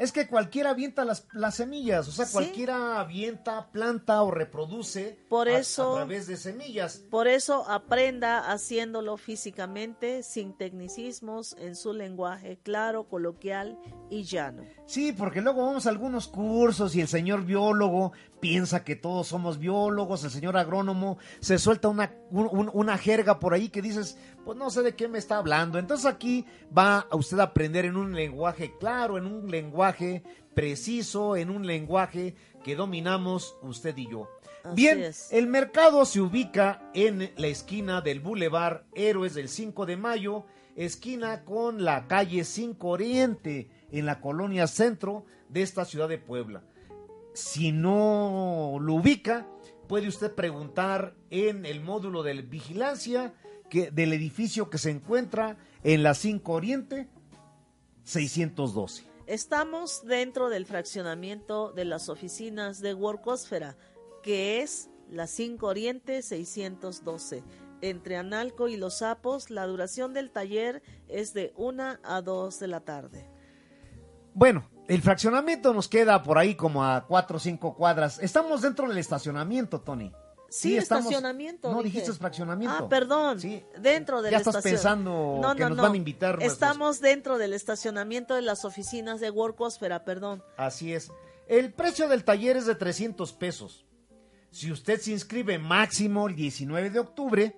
Speaker 3: Es que cualquiera avienta las, las semillas, o sea,
Speaker 2: Sí.
Speaker 3: cualquiera avienta, planta o reproduce
Speaker 2: Por
Speaker 3: a-
Speaker 2: eso-
Speaker 3: a través de semillas.
Speaker 2: Por eso aprenda haciéndolo físicamente, sin tecnicismos, en su lenguaje claro, coloquial y llano.
Speaker 3: Sí, porque luego vamos a algunos cursos y el señor biólogo piensa que todos somos biólogos, el señor agrónomo se suelta una, un- un- una jerga por ahí que dices, pues no sé de qué me está hablando. Entonces aquí va a usted a aprender en un lenguaje claro, en un lenguaje preciso, en un lenguaje que dominamos usted y yo.
Speaker 2: Así
Speaker 3: Bien,
Speaker 2: es.
Speaker 3: el mercado se ubica en la esquina del Boulevard Héroes del 5 de Mayo, esquina con la calle 5 Oriente, en la colonia centro de esta ciudad de Puebla. Si no lo ubica, puede usted preguntar en el módulo de vigilancia que, del edificio que se encuentra en la 5 Oriente 612.
Speaker 2: Estamos dentro del fraccionamiento de las oficinas de Workosfera, que es la 5 Oriente 612. Entre Analco y Los Sapos, la duración del taller es de 1 a 2 de la tarde.
Speaker 3: Bueno, el fraccionamiento nos queda por ahí como a 4 o 5 cuadras. Estamos dentro del estacionamiento, Tony.
Speaker 2: Sí,
Speaker 3: estamos-
Speaker 2: estacionamiento.
Speaker 3: No,
Speaker 2: dije.
Speaker 3: dijiste fraccionamiento.
Speaker 2: Ah, perdón.
Speaker 3: Sí.
Speaker 2: Dentro del
Speaker 3: Ya estás
Speaker 2: estacion-
Speaker 3: pensando
Speaker 2: No,
Speaker 3: que
Speaker 2: no,
Speaker 3: nos
Speaker 2: no.
Speaker 3: van a invitar nuestros-
Speaker 2: Estamos dentro del estacionamiento de las oficinas de Workosfera, perdón.
Speaker 3: Así es. El precio del taller es de 300 pesos. Si usted se inscribe máximo el 19 de octubre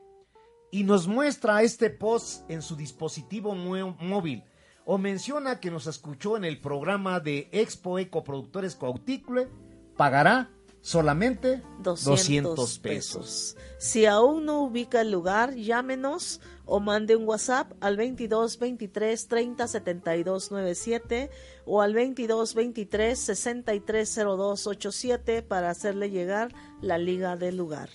Speaker 3: y nos muestra este post en su dispositivo móvil o menciona que nos escuchó en el programa de Expo Ecoproductores Cuauhticle, pagará solamente
Speaker 2: 200,
Speaker 3: 200
Speaker 2: pesos. Si aún no ubica el lugar, llámenos o mande un WhatsApp al 22 23 30 72 97 o al 22 23 63 02 87 para hacerle llegar la liga del lugar.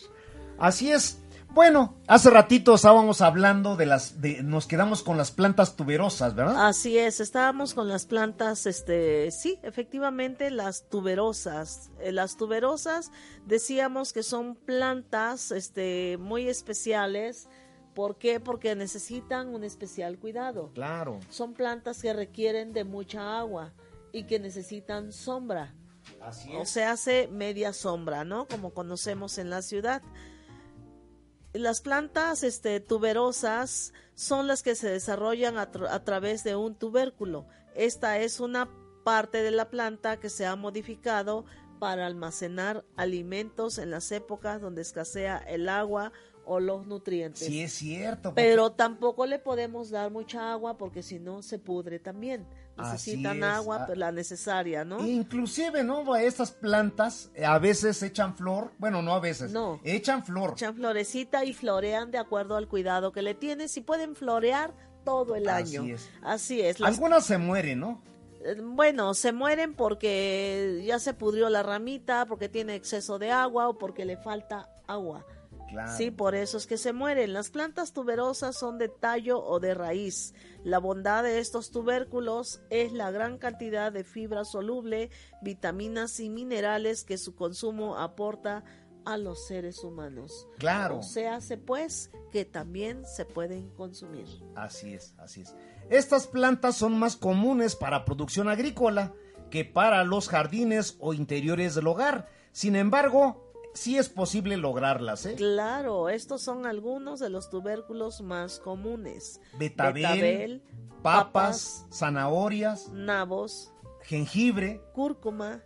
Speaker 3: Así es. Bueno, hace ratito estábamos hablando de las, de, nos quedamos con las plantas tuberosas, ¿verdad?
Speaker 2: Así es, estábamos con las plantas, este, sí, efectivamente las tuberosas. Eh, las tuberosas decíamos que son plantas, este, muy especiales. ¿Por qué? Porque necesitan un especial cuidado.
Speaker 3: Claro.
Speaker 2: Son plantas que requieren de mucha agua y que necesitan sombra.
Speaker 3: Así
Speaker 2: O se hace media sombra, ¿no? Como conocemos en la ciudad. Las plantas este, tuberosas son las que se desarrollan a, tra- a través de un tubérculo. Esta es una parte de la planta que se ha modificado para almacenar alimentos en las épocas donde escasea el agua o los nutrientes.
Speaker 3: Sí, es cierto. porque-
Speaker 2: Pero tampoco le podemos dar mucha agua porque si no se pudre también. Necesitan
Speaker 3: es,
Speaker 2: agua,
Speaker 3: ah.
Speaker 2: pero la necesaria, ¿no?
Speaker 3: Inclusive, ¿no? Estas plantas eh, a veces echan flor. Bueno, no a veces.
Speaker 2: No.
Speaker 3: Echan flor.
Speaker 2: echan florecita y florean de acuerdo al cuidado que le tienes y pueden florear todo el
Speaker 3: Así
Speaker 2: año.
Speaker 3: es.
Speaker 2: Así es. Las-
Speaker 3: Algunas se mueren, ¿no?
Speaker 2: eh, bueno, se mueren porque ya se pudrió la ramita, porque tiene exceso de agua o porque le falta agua.
Speaker 3: Claro.
Speaker 2: Sí, por eso es que se mueren. Las plantas tuberosas son de tallo o de raíz. La bondad de estos tubérculos es la gran cantidad de fibra soluble, vitaminas y minerales que su consumo aporta a los seres humanos.
Speaker 3: Claro.
Speaker 2: O sea, hace pues que también se pueden consumir.
Speaker 3: Así es, así es. Estas plantas son más comunes para producción agrícola que para los jardines o interiores del hogar. Sin embargo, sí es posible lograrlas, ¿eh?
Speaker 2: Claro, estos son algunos de los tubérculos más comunes.
Speaker 3: Betabel,
Speaker 2: Betabel,
Speaker 3: papas, zanahorias,
Speaker 2: nabos,
Speaker 3: jengibre
Speaker 2: cúrcuma,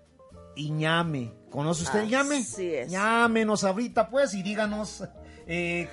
Speaker 3: y ñame. ¿Conoce usted el ñame?
Speaker 2: Así es.
Speaker 3: Llámenos ahorita, pues, y díganos eh,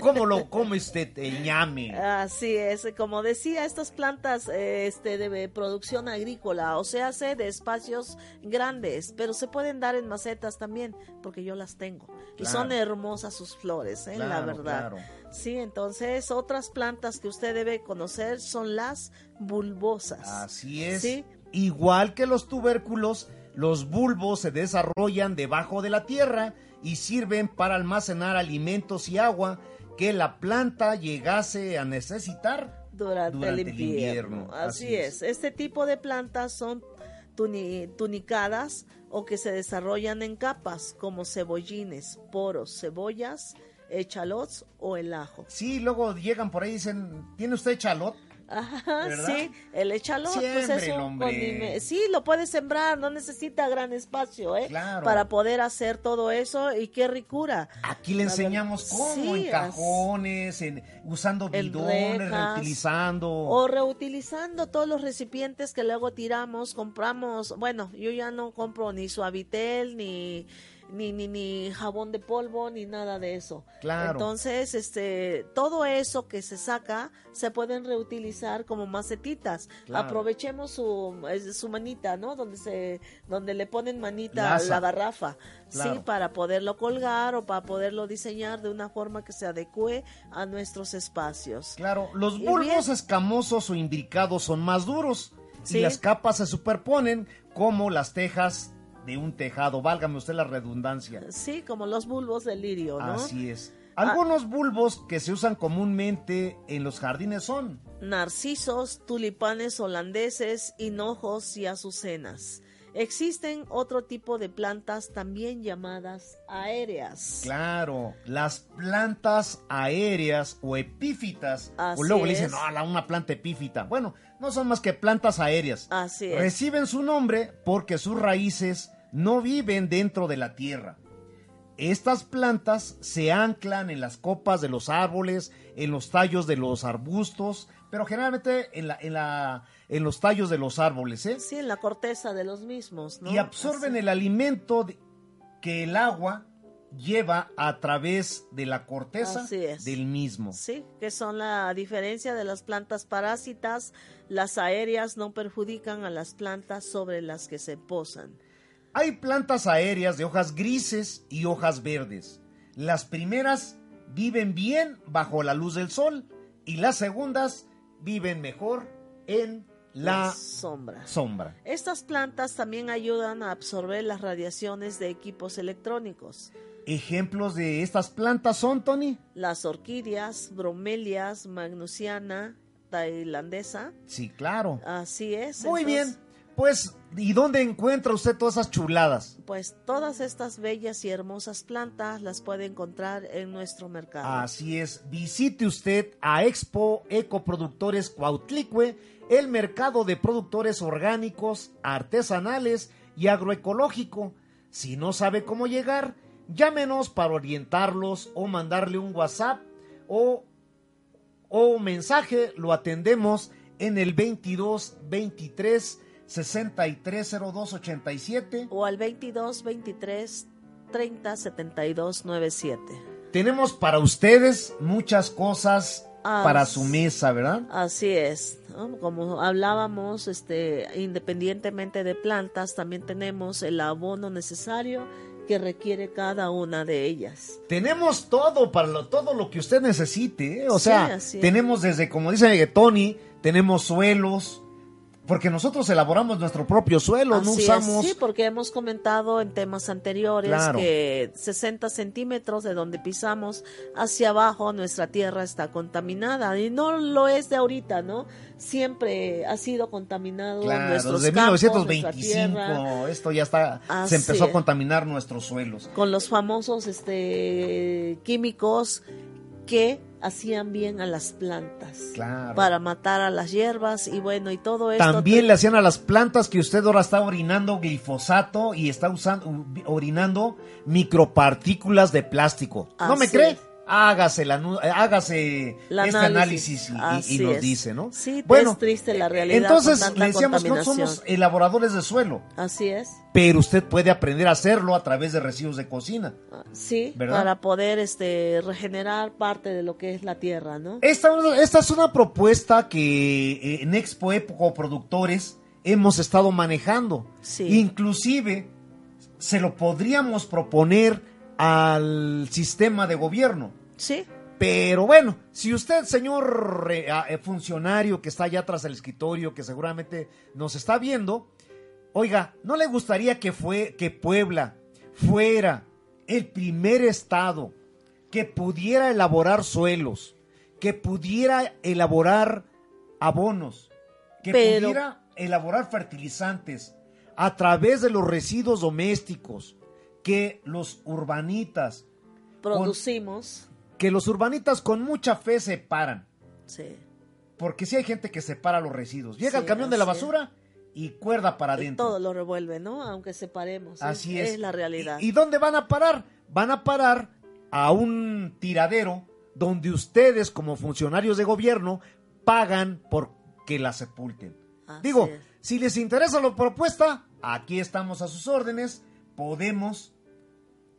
Speaker 3: cómo lo come usted el ñame.
Speaker 2: Así es, como decía, estas plantas eh, este, de producción agrícola, o sea, hace de espacios grandes, pero se pueden dar en macetas también, porque yo las tengo. Y son hermosas sus flores, eh, la verdad.
Speaker 3: claro.
Speaker 2: Sí, entonces otras plantas que usted debe conocer son las bulbosas.
Speaker 3: Así es.
Speaker 2: Sí.
Speaker 3: Igual que los tubérculos, los bulbos se desarrollan debajo de la tierra y sirven para almacenar alimentos y agua que la planta llegase a necesitar.
Speaker 2: durante,
Speaker 3: durante
Speaker 2: el
Speaker 3: el
Speaker 2: invierno. Así,
Speaker 3: así
Speaker 2: es.
Speaker 3: es.
Speaker 2: Este tipo de plantas son tuni- tunicadas o que se desarrollan en capas como cebollines, poros, cebollas, echalots o el ajo.
Speaker 3: Sí, luego llegan por ahí y dicen, ¿tiene usted chalot?
Speaker 2: Ajá,
Speaker 3: ¿Verdad?
Speaker 2: sí, el echalot pues es un
Speaker 3: hombre.
Speaker 2: condime- Sí, lo puedes sembrar, no necesita gran espacio, ¿eh?
Speaker 3: Claro.
Speaker 2: Para poder hacer todo eso y qué ricura.
Speaker 3: Aquí le enseñamos cómo,
Speaker 2: sí,
Speaker 3: en cajones, en, usando bidones,
Speaker 2: rejas,
Speaker 3: reutilizando.
Speaker 2: O reutilizando todos los recipientes que luego tiramos, compramos, bueno, yo ya no compro ni suavitel, ni, ni, ni, ni jabón de polvo, ni nada de eso.
Speaker 3: Claro.
Speaker 2: Entonces, este, todo eso que se saca se pueden reutilizar como macetitas.
Speaker 3: Claro.
Speaker 2: Aprovechemos su, su manita, ¿no? Donde se, donde le ponen manita a la garrafa, sí,
Speaker 3: Claro.
Speaker 2: para poderlo colgar o para poderlo diseñar de una forma que se adecue a nuestros espacios.
Speaker 3: Claro, los bulbos escamosos o imbricados son más duros
Speaker 2: Sí.
Speaker 3: y las capas se superponen como las tejas de un tejado, válgame usted la redundancia.
Speaker 2: Sí, como los bulbos de lirio, ¿no?
Speaker 3: Así es. Algunos bulbos que se usan comúnmente en los jardines son
Speaker 2: Narcisos, tulipanes holandeses, hinojos y azucenas. Existen otro tipo de plantas también llamadas aéreas.
Speaker 3: Claro, las plantas aéreas o epífitas.
Speaker 2: Así
Speaker 3: o luego le dicen, no, una planta epífita. Bueno, no son más que plantas aéreas.
Speaker 2: Así es.
Speaker 3: Reciben su nombre porque sus raíces no viven dentro de la tierra. Estas plantas se anclan en las copas de los árboles, en los tallos de los arbustos, pero generalmente en, la, en, la, en los tallos de los árboles, ¿eh?
Speaker 2: Sí, en la corteza de los mismos, ¿no?
Speaker 3: y absorben el alimento de- que el agua lleva a través de la corteza del mismo.
Speaker 2: Sí, que son la diferencia de las plantas parásitas. Las aéreas no perjudican a las plantas sobre las que se posan.
Speaker 3: Hay plantas aéreas de hojas grises y hojas verdes. Las primeras viven bien bajo la luz del sol y las segundas viven mejor en la
Speaker 2: sombra.
Speaker 3: sombra.
Speaker 2: Estas plantas también ayudan a absorber las radiaciones de equipos electrónicos.
Speaker 3: Ejemplos de estas plantas son, Tony.
Speaker 2: Las orquídeas, bromelias, magnusiana, tailandesa.
Speaker 3: Sí, claro.
Speaker 2: Así es.
Speaker 3: Muy
Speaker 2: entonces,
Speaker 3: bien. Pues, ¿y dónde encuentra usted todas esas chuladas?
Speaker 2: Pues todas estas bellas y hermosas plantas las puede encontrar en nuestro mercado.
Speaker 3: Así es, visite usted a Expo Ecoproductores Cuautlicue, el mercado de productores orgánicos, artesanales y agroecológico. Si no sabe cómo llegar, llámenos para orientarlos o mandarle un WhatsApp o, o mensaje, lo atendemos en el 22 23 6302 87.
Speaker 2: O al 22 23 30 72 97.
Speaker 3: Tenemos para ustedes muchas cosas
Speaker 2: Ah,
Speaker 3: para su mesa, ¿verdad?
Speaker 2: Así es, como hablábamos, este, independientemente de plantas, también tenemos el abono necesario que requiere cada una de ellas.
Speaker 3: Tenemos todo para lo, todo lo que usted necesite, ¿eh? o
Speaker 2: Sí,
Speaker 3: sea, tenemos desde como dice Tony, tenemos suelos, porque nosotros elaboramos nuestro propio suelo, no
Speaker 2: Así es,
Speaker 3: usamos
Speaker 2: sí, porque hemos comentado en temas anteriores
Speaker 3: Claro.
Speaker 2: que 60 centímetros de donde pisamos hacia abajo nuestra tierra está contaminada y no lo es de ahorita, ¿no? Siempre ha sido contaminado
Speaker 3: Claro,
Speaker 2: nuestros
Speaker 3: desde
Speaker 2: campos, nuestra
Speaker 3: 1925
Speaker 2: tierra,
Speaker 3: esto ya está,
Speaker 2: Así
Speaker 3: se empezó a contaminar nuestros suelos.
Speaker 2: con los famosos este químicos que hacían bien a las plantas
Speaker 3: Claro.
Speaker 2: para matar a las hierbas y bueno y todo esto
Speaker 3: También le hacían a las plantas que usted ahora está orinando glifosato y está usando orinando micropartículas de plástico. ¿No me cree?
Speaker 2: es.
Speaker 3: Hágase, la, eh, hágase
Speaker 2: El
Speaker 3: este
Speaker 2: análisis.
Speaker 3: análisis y- nos
Speaker 2: es.
Speaker 3: dice, ¿no?
Speaker 2: Sí,
Speaker 3: bueno,
Speaker 2: es triste la realidad
Speaker 3: Entonces le decíamos que no somos elaboradores de suelo,
Speaker 2: así es
Speaker 3: pero usted puede aprender a hacerlo a través de residuos de cocina.
Speaker 2: Ah, sí
Speaker 3: ¿Verdad?
Speaker 2: para poder este regenerar parte de lo que es la tierra no
Speaker 3: Esta, esta es una propuesta que eh, en Expo Époco Productores hemos estado manejando.
Speaker 2: Sí.
Speaker 3: Inclusive se lo podríamos proponer al sistema de gobierno.
Speaker 2: Sí.
Speaker 3: Pero bueno, si usted, señor eh, eh, funcionario que está allá tras el escritorio, que seguramente nos está viendo, oiga, ¿no le gustaría que fue que Puebla fuera el primer estado que pudiera elaborar suelos, que pudiera elaborar abonos, que
Speaker 2: Pero-
Speaker 3: pudiera elaborar fertilizantes a través de los residuos domésticos que los urbanitas
Speaker 2: producimos
Speaker 3: que los urbanitas con mucha fe separan.
Speaker 2: sí
Speaker 3: Porque si hay gente que separa los residuos. Llega
Speaker 2: Sí,
Speaker 3: el camión de la basura y cuerda para adentro.
Speaker 2: todo lo revuelve no aunque separemos
Speaker 3: Así es.
Speaker 2: es la realidad
Speaker 3: ¿Y, y dónde van a parar? Van a parar a un tiradero donde ustedes como funcionarios de gobierno pagan por que la sepulten.
Speaker 2: Así
Speaker 3: Digo,
Speaker 2: es.
Speaker 3: si les interesa la propuesta, aquí estamos a sus órdenes. Podemos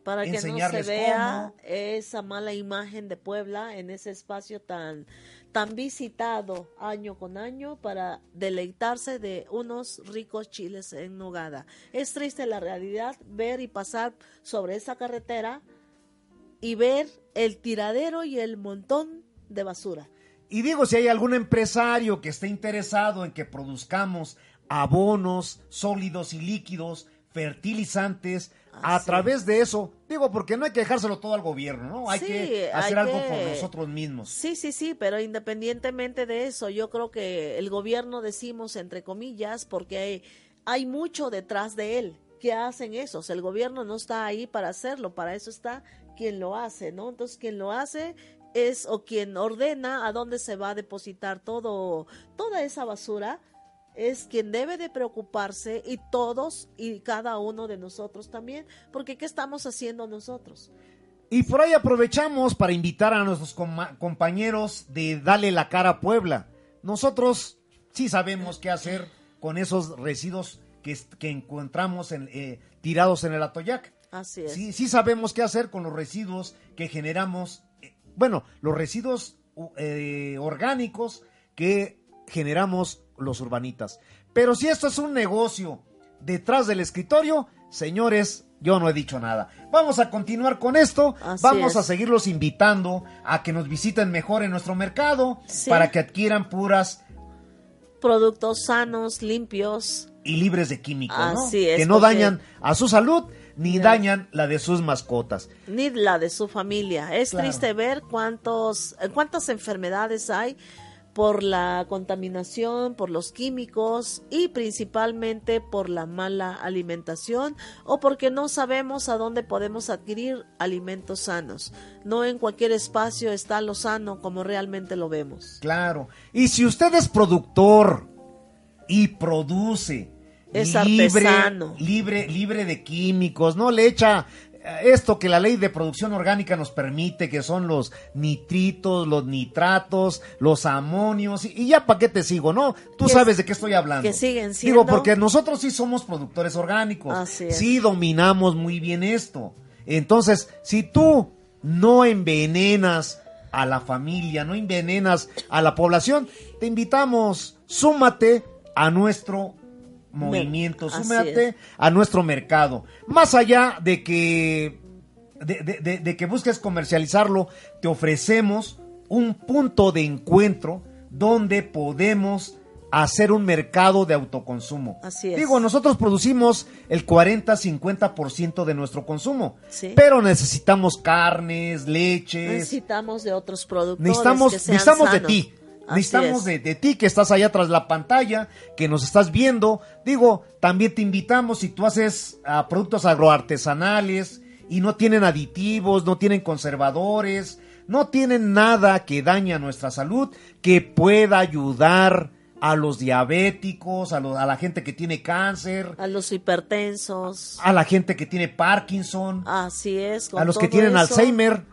Speaker 2: para que no se vea
Speaker 3: cómo.
Speaker 2: esa mala imagen de Puebla en ese espacio tan tan visitado año con año para deleitarse de unos ricos chiles en nogada. Es triste la realidad ver y pasar sobre esa carretera y ver el tiradero y el montón de basura.
Speaker 3: Y digo, si hay algún empresario que esté interesado en que produzcamos abonos sólidos y líquidos, fertilizantes, a
Speaker 2: Así
Speaker 3: través de eso, digo, porque no hay que dejárselo todo al gobierno, ¿no? Hay
Speaker 2: Sí,
Speaker 3: que
Speaker 2: hay
Speaker 3: hacer algo
Speaker 2: que-
Speaker 3: por nosotros mismos.
Speaker 2: Sí, sí, sí, pero independientemente de eso, yo creo que el gobierno decimos entre comillas porque hay, hay mucho detrás de él que hacen eso. O sea, el gobierno no está ahí para hacerlo, para eso está quien lo hace, ¿no? Entonces, quien lo hace es o quien ordena a dónde se va a depositar todo toda esa basura es quien debe de preocuparse y todos y cada uno de nosotros también, porque ¿qué estamos haciendo nosotros?
Speaker 3: Y por ahí aprovechamos para invitar a nuestros compañeros de Dale la cara a Puebla. Nosotros sí sabemos qué hacer con esos residuos que, que encontramos en, eh, tirados en el Atoyac.
Speaker 2: Así es.
Speaker 3: Sí, sí sabemos qué hacer con los residuos que generamos, eh, bueno, los residuos eh, orgánicos que generamos los urbanitas. Pero si esto es un negocio detrás del escritorio, señores, yo no he dicho nada. Vamos a continuar con esto.
Speaker 2: Así
Speaker 3: Vamos
Speaker 2: es.
Speaker 3: a seguirlos invitando a que nos visiten mejor en nuestro mercado
Speaker 2: Sí.
Speaker 3: para que adquieran puras
Speaker 2: Productos sanos, limpios.
Speaker 3: y libres de químicos, ¿no?
Speaker 2: Es,
Speaker 3: que no dañan a su salud ni dañan la de sus mascotas.
Speaker 2: ni la de su familia. Es
Speaker 3: Claro.
Speaker 2: triste ver cuántos, cuántas enfermedades hay por la contaminación, por los químicos y principalmente por la mala alimentación o porque no sabemos a dónde podemos adquirir alimentos sanos. No en cualquier espacio está lo sano como realmente lo vemos.
Speaker 3: Claro. Y si usted es productor y produce
Speaker 2: Es
Speaker 3: libre,
Speaker 2: artesano.
Speaker 3: libre, libre de químicos, no le echa esto que la ley de producción orgánica nos permite, que son los nitritos, los nitratos, los amonios, y, y ya para qué te sigo, ¿no? Tú sabes de qué estoy hablando.
Speaker 2: que siguen
Speaker 3: Digo,
Speaker 2: siendo-
Speaker 3: porque nosotros sí somos productores orgánicos.
Speaker 2: Así es.
Speaker 3: Sí dominamos muy bien esto. Entonces, si tú no envenenas a la familia, no envenenas a la población, te invitamos, súmate a nuestro movimiento, súmate a nuestro mercado. Más allá de que de, de- de- de que busques comercializarlo, te ofrecemos un punto de encuentro donde podemos hacer un mercado de autoconsumo.
Speaker 2: Así es.
Speaker 3: Digo, nosotros producimos el 40-50% de nuestro consumo,
Speaker 2: Sí.
Speaker 3: pero necesitamos carnes, leches,
Speaker 2: Necesitamos de otros productores
Speaker 3: necesitamos,
Speaker 2: que sean
Speaker 3: necesitamos de ti.
Speaker 2: Así
Speaker 3: Necesitamos
Speaker 2: es.
Speaker 3: de, de ti que estás allá tras la pantalla, que nos estás viendo. Digo, también te invitamos si tú haces ah, productos agroartesanales y no tienen aditivos, no tienen conservadores, no tienen nada que dañe a nuestra salud, que pueda ayudar a los diabéticos, a, lo- a la gente que tiene cáncer,
Speaker 2: a los hipertensos.
Speaker 3: a la gente que tiene Parkinson
Speaker 2: Así es. con
Speaker 3: a los que tienen
Speaker 2: eso.
Speaker 3: Alzheimer.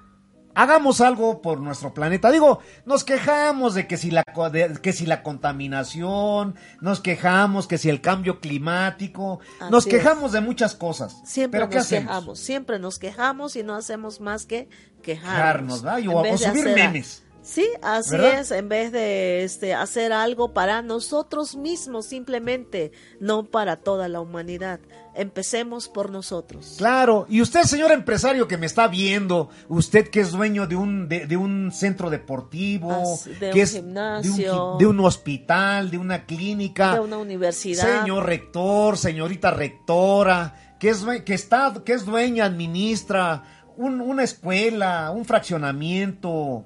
Speaker 3: Hagamos algo por nuestro planeta. Digo, nos quejamos de que si la de- que si la contaminación, nos quejamos que si el cambio climático, nos quejamos de muchas cosas.
Speaker 2: Siempre
Speaker 3: Pero ¿qué
Speaker 2: nos quejamos, siempre nos quejamos y no hacemos más que quejarnos.
Speaker 3: Quejarnos, o- subir memes.
Speaker 2: Sí, así
Speaker 3: ¿Verdad?
Speaker 2: es, en vez de este hacer algo para nosotros mismos simplemente, no para toda la humanidad. Empecemos por nosotros.
Speaker 3: Claro, y usted, señor empresario que me está viendo, usted que es dueño de un, de, de un centro deportivo,
Speaker 2: Así, de
Speaker 3: que
Speaker 2: un
Speaker 3: es de un,
Speaker 2: gimnasio.
Speaker 3: gi- de un hospital, de una clínica,
Speaker 2: De una universidad.
Speaker 3: Señor rector, señorita rectora, que es, que está, que es dueña, administra un- una escuela, un fraccionamiento,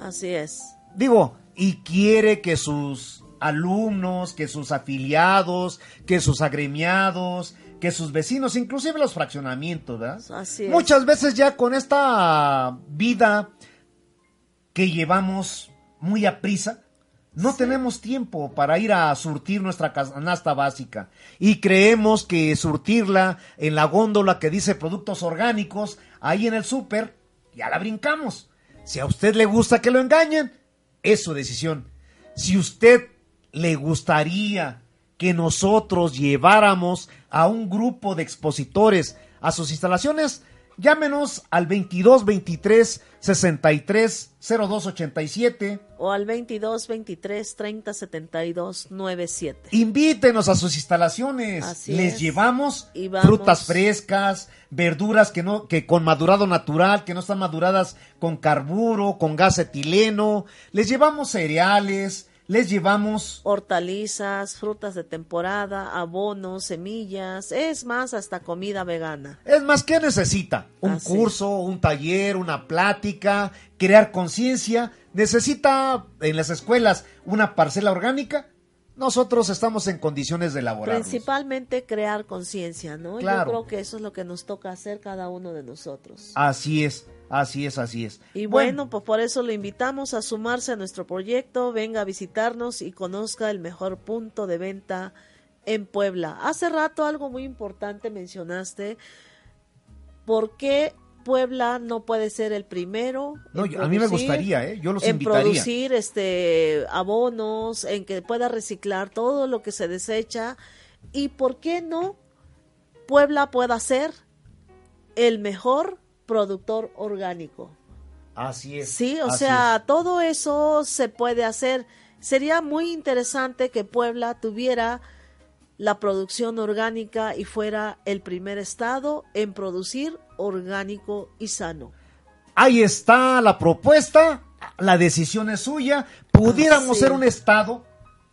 Speaker 2: Así es.
Speaker 3: digo, y quiere que sus alumnos, que sus afiliados, que sus agremiados, que sus vecinos, inclusive los fraccionamientos, ¿verdad?
Speaker 2: Así es.
Speaker 3: Muchas veces ya con esta vida que llevamos muy a prisa, no tenemos tiempo para ir a surtir nuestra canasta básica y creemos que surtirla en la góndola que dice productos orgánicos ahí en el súper, ya la brincamos. Si a usted le gusta que lo engañen, es su decisión. Si usted le gustaría que nosotros lleváramos a un grupo de expositores a sus instalaciones, llámenos al 22 23 63 02 87.
Speaker 2: O al 22 23 30 72 97.
Speaker 3: Invítenos a sus instalaciones.
Speaker 2: Así
Speaker 3: Les
Speaker 2: es.
Speaker 3: llevamos
Speaker 2: Y
Speaker 3: frutas frescas, verduras que no, que con madurado natural, que no están maduradas con carburo, con gas etileno. Les llevamos cereales, les llevamos
Speaker 2: Hortalizas, frutas de temporada, abonos, semillas, es más, hasta comida vegana.
Speaker 3: Es más, ¿qué necesita? Un
Speaker 2: Así
Speaker 3: curso, un taller, una plática, crear conciencia. ¿Necesita en las escuelas una parcela orgánica? Nosotros estamos en condiciones de elaborar.
Speaker 2: Principalmente crear conciencia, ¿no?
Speaker 3: Claro.
Speaker 2: Yo creo que eso es lo que nos toca hacer cada uno de nosotros.
Speaker 3: Así es, así es, así es.
Speaker 2: Y bueno, pues por eso lo invitamos a sumarse a nuestro proyecto, venga a visitarnos y conozca el mejor punto de venta en Puebla. Hace rato algo muy importante mencionaste, ¿por qué Puebla no puede ser el primero?
Speaker 3: No, a mí me
Speaker 2: producir-
Speaker 3: gustaría, ¿eh? Yo los
Speaker 2: en
Speaker 3: invitaría.
Speaker 2: producir este abonos, en que pueda reciclar todo lo que se desecha y por qué no Puebla pueda ser el mejor productor orgánico.
Speaker 3: Así es.
Speaker 2: Sí, o sea, todo eso se puede hacer. Sería muy interesante que Puebla tuviera la producción orgánica y fuera el primer estado en producir orgánico y sano.
Speaker 3: Ahí está la propuesta, la decisión es suya. Pudiéramos ser un estado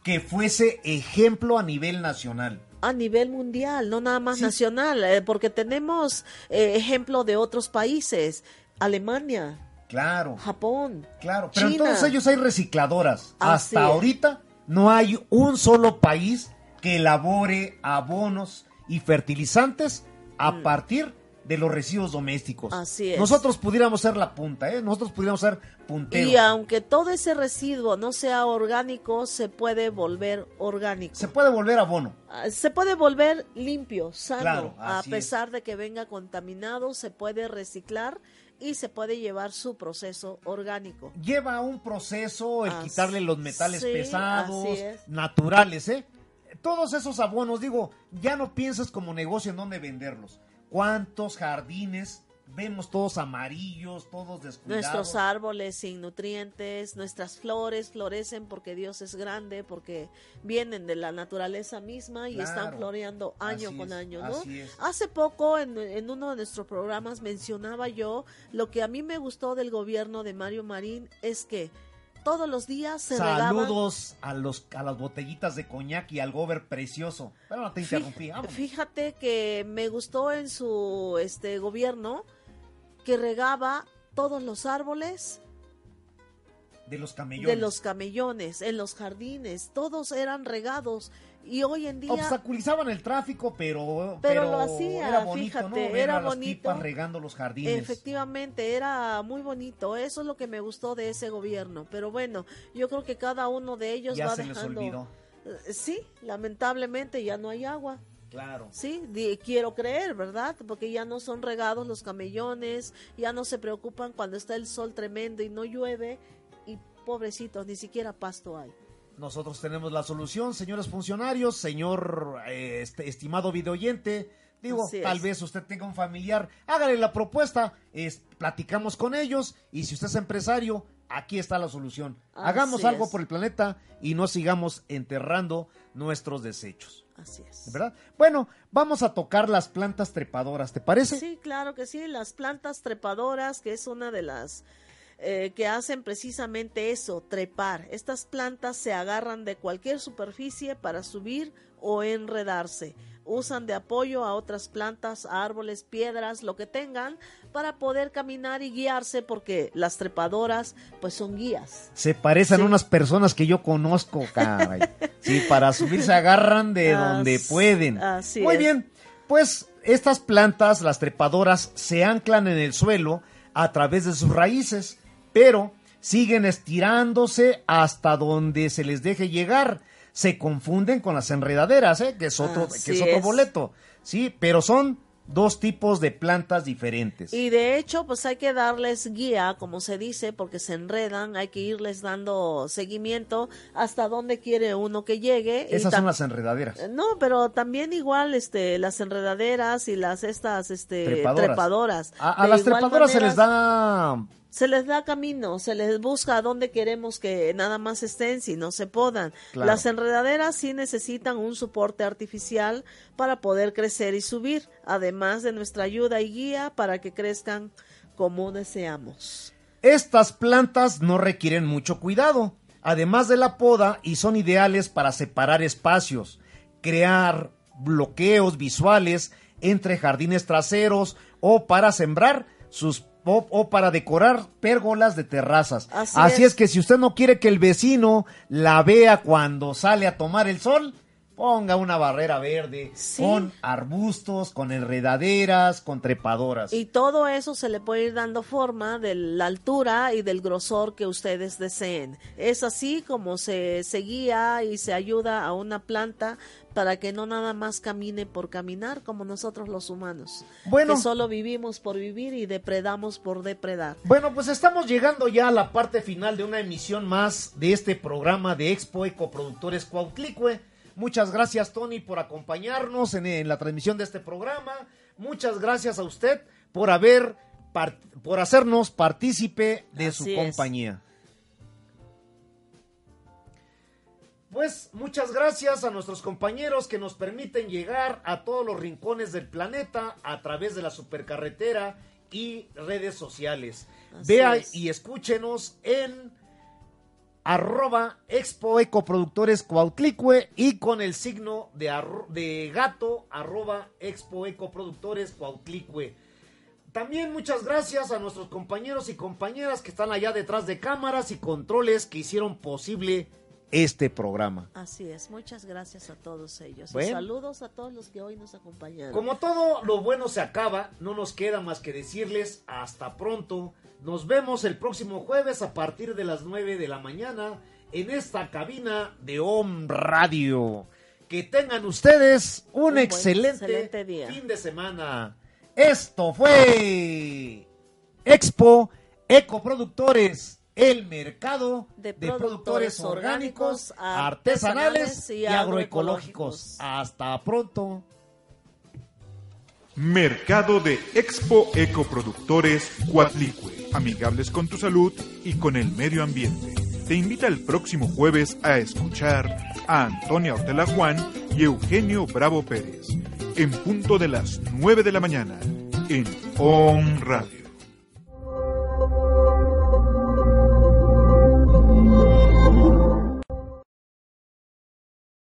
Speaker 3: que fuese ejemplo a nivel nacional.
Speaker 2: A nivel mundial, no nada más nacional, eh, porque tenemos eh, ejemplo de otros países, Alemania,
Speaker 3: claro,
Speaker 2: Japón,
Speaker 3: claro, pero en todos ellos hay recicladoras. Hasta ahorita no hay un solo país que elabore abonos y fertilizantes a mm. partir de los residuos domésticos.
Speaker 2: Así es.
Speaker 3: Nosotros pudiéramos ser la punta, ¿eh? Nosotros pudiéramos ser punteros.
Speaker 2: Y aunque todo ese residuo no sea orgánico, se puede volver orgánico.
Speaker 3: Se puede volver abono.
Speaker 2: Ah, se puede volver limpio, sano. a pesar de que venga contaminado, se puede reciclar y se puede llevar su proceso orgánico.
Speaker 3: Lleva un proceso el quitarle los metales pesados, naturales, ¿eh? Todos esos abonos, digo, ya no piensas como negocio en dónde venderlos cuántos jardines vemos todos amarillos, todos descuidados.
Speaker 2: Nuestros árboles sin nutrientes, nuestras flores florecen porque Dios es grande, porque vienen de la naturaleza misma y están floreando año con año, ¿no? Hace poco en, en, uno de nuestros programas mencionaba yo lo que a mí me gustó del gobierno de Mario Marín es que todos los días se
Speaker 3: Saludos a los a las botellitas de coñac y al gober precioso. Pero no te interrumpí.
Speaker 2: Fíjate que me gustó en su este gobierno que regaba todos los árboles
Speaker 3: de los camellones.
Speaker 2: De los camellones, en los jardines, todos eran regados y hoy en día
Speaker 3: obstaculizaban el tráfico, pero
Speaker 2: pero, lo hacía, era bonito, fíjate, era bonito
Speaker 3: regando los jardines.
Speaker 2: Efectivamente, era muy bonito. Eso es lo que me gustó de ese gobierno. Pero bueno, yo creo que cada uno de ellos
Speaker 3: ya
Speaker 2: va
Speaker 3: se Les olvidó.
Speaker 2: Eh, sí, lamentablemente ya no hay agua.
Speaker 3: Claro.
Speaker 2: Sí, quiero creer, ¿verdad? Porque ya no son regados los camellones, ya no se preocupan cuando está el sol tremendo y no llueve y pobrecitos, ni siquiera pasto hay.
Speaker 3: Nosotros tenemos la solución, señores funcionarios, señor eh, este, estimado videoyente. Digo, tal vez usted tenga un familiar, hágale la propuesta, es, platicamos con ellos y si usted es empresario, aquí está la solución. Hagamos algo por el planeta y no sigamos enterrando nuestros desechos.
Speaker 2: Así es.
Speaker 3: ¿Verdad? Bueno, vamos a tocar las plantas trepadoras, ¿te parece?
Speaker 2: Sí, claro que sí, las plantas trepadoras, que es una de las eh, que hacen precisamente eso, trepar. Estas plantas se agarran de cualquier superficie para subir o enredarse. Usan de apoyo a otras plantas, árboles, piedras, lo que tengan, para poder caminar y guiarse porque las trepadoras pues son guías.
Speaker 3: Se parecen a unas personas que yo conozco, caray. sí, para subir se agarran de donde pueden. Muy bien, pues estas plantas, las trepadoras, se anclan en el suelo a través de sus raíces pero siguen estirándose hasta donde se les deje llegar. Se confunden con las enredaderas, ¿eh? que es otro, que es otro boleto. Sí, pero son dos tipos de plantas diferentes.
Speaker 2: Y de hecho, pues hay que darles guía, como se dice, porque se enredan, hay que irles dando seguimiento hasta donde quiere uno que llegue.
Speaker 3: Esas son las enredaderas.
Speaker 2: Eh, no, pero también igual este las enredaderas y las estas este trepadoras.
Speaker 3: A, las trepadoras se les da
Speaker 2: se les da camino, se les busca a dónde queremos que nada más estén si no se podan. Las enredaderas sí necesitan un soporte artificial para poder crecer y subir, además de nuestra ayuda y guía para que crezcan como deseamos.
Speaker 3: Estas plantas no requieren mucho cuidado, además de la poda y son ideales para separar espacios, crear bloqueos visuales entre jardines traseros o para sembrar sus o, para decorar pérgolas de terrazas. Así, es. que si usted no quiere que el vecino la vea cuando sale a tomar el sol, ponga una barrera verde con arbustos, con enredaderas, con trepadoras.
Speaker 2: Y todo eso se le puede ir dando forma de la altura y del grosor que ustedes deseen. Es así como se, se guía y se ayuda a una planta para que no nada más camine por caminar como nosotros los humanos. Bueno, que solo vivimos por vivir y depredamos por depredar.
Speaker 3: Bueno, pues estamos llegando ya a la parte final de una emisión más de este programa de Expo Ecoproductores Cuautlicue. Muchas gracias Tony por acompañarnos en, la transmisión de este programa. Muchas gracias a usted por haber por hacernos partícipe de su compañía. Pues muchas gracias a nuestros compañeros que nos permiten llegar a todos los rincones del planeta a través de la supercarretera y redes sociales.
Speaker 2: Así
Speaker 3: Vea
Speaker 2: es.
Speaker 3: y escúchenos en arroba expo ecoproductores Cuautlicue y con el signo de, arro- de gato arroba expo ecoproductores Cuautlicue. También muchas gracias a nuestros compañeros y compañeras que están allá detrás de cámaras y controles que hicieron posible este programa.
Speaker 2: Así es, muchas gracias a todos ellos.
Speaker 3: Bueno.
Speaker 2: saludos a todos los que hoy nos acompañaron.
Speaker 3: Como todo lo bueno se acaba, no nos queda más que decirles hasta pronto. Nos vemos el próximo jueves a partir de las 9 de la mañana en esta cabina de Om Radio. Que tengan ustedes un,
Speaker 2: Un buen,
Speaker 3: excelente,
Speaker 2: excelente día.
Speaker 3: fin de semana. Esto fue Expo Ecoproductores, el mercado
Speaker 2: De
Speaker 3: de,
Speaker 2: productores
Speaker 3: productores orgánicos,
Speaker 2: orgánicos,
Speaker 3: artesanales
Speaker 2: artesanales
Speaker 3: y
Speaker 2: y
Speaker 3: agroecológicos.
Speaker 2: agroecológicos.
Speaker 3: Hasta pronto.
Speaker 1: Mercado de Expo Ecoproductores Cuatlicue, amigables con tu salud y con el medio ambiente. Te invita el próximo jueves a escuchar a Antonia Ortela Juan y Eugenio Bravo Pérez, en punto de las 9 de la mañana, en ON Radio.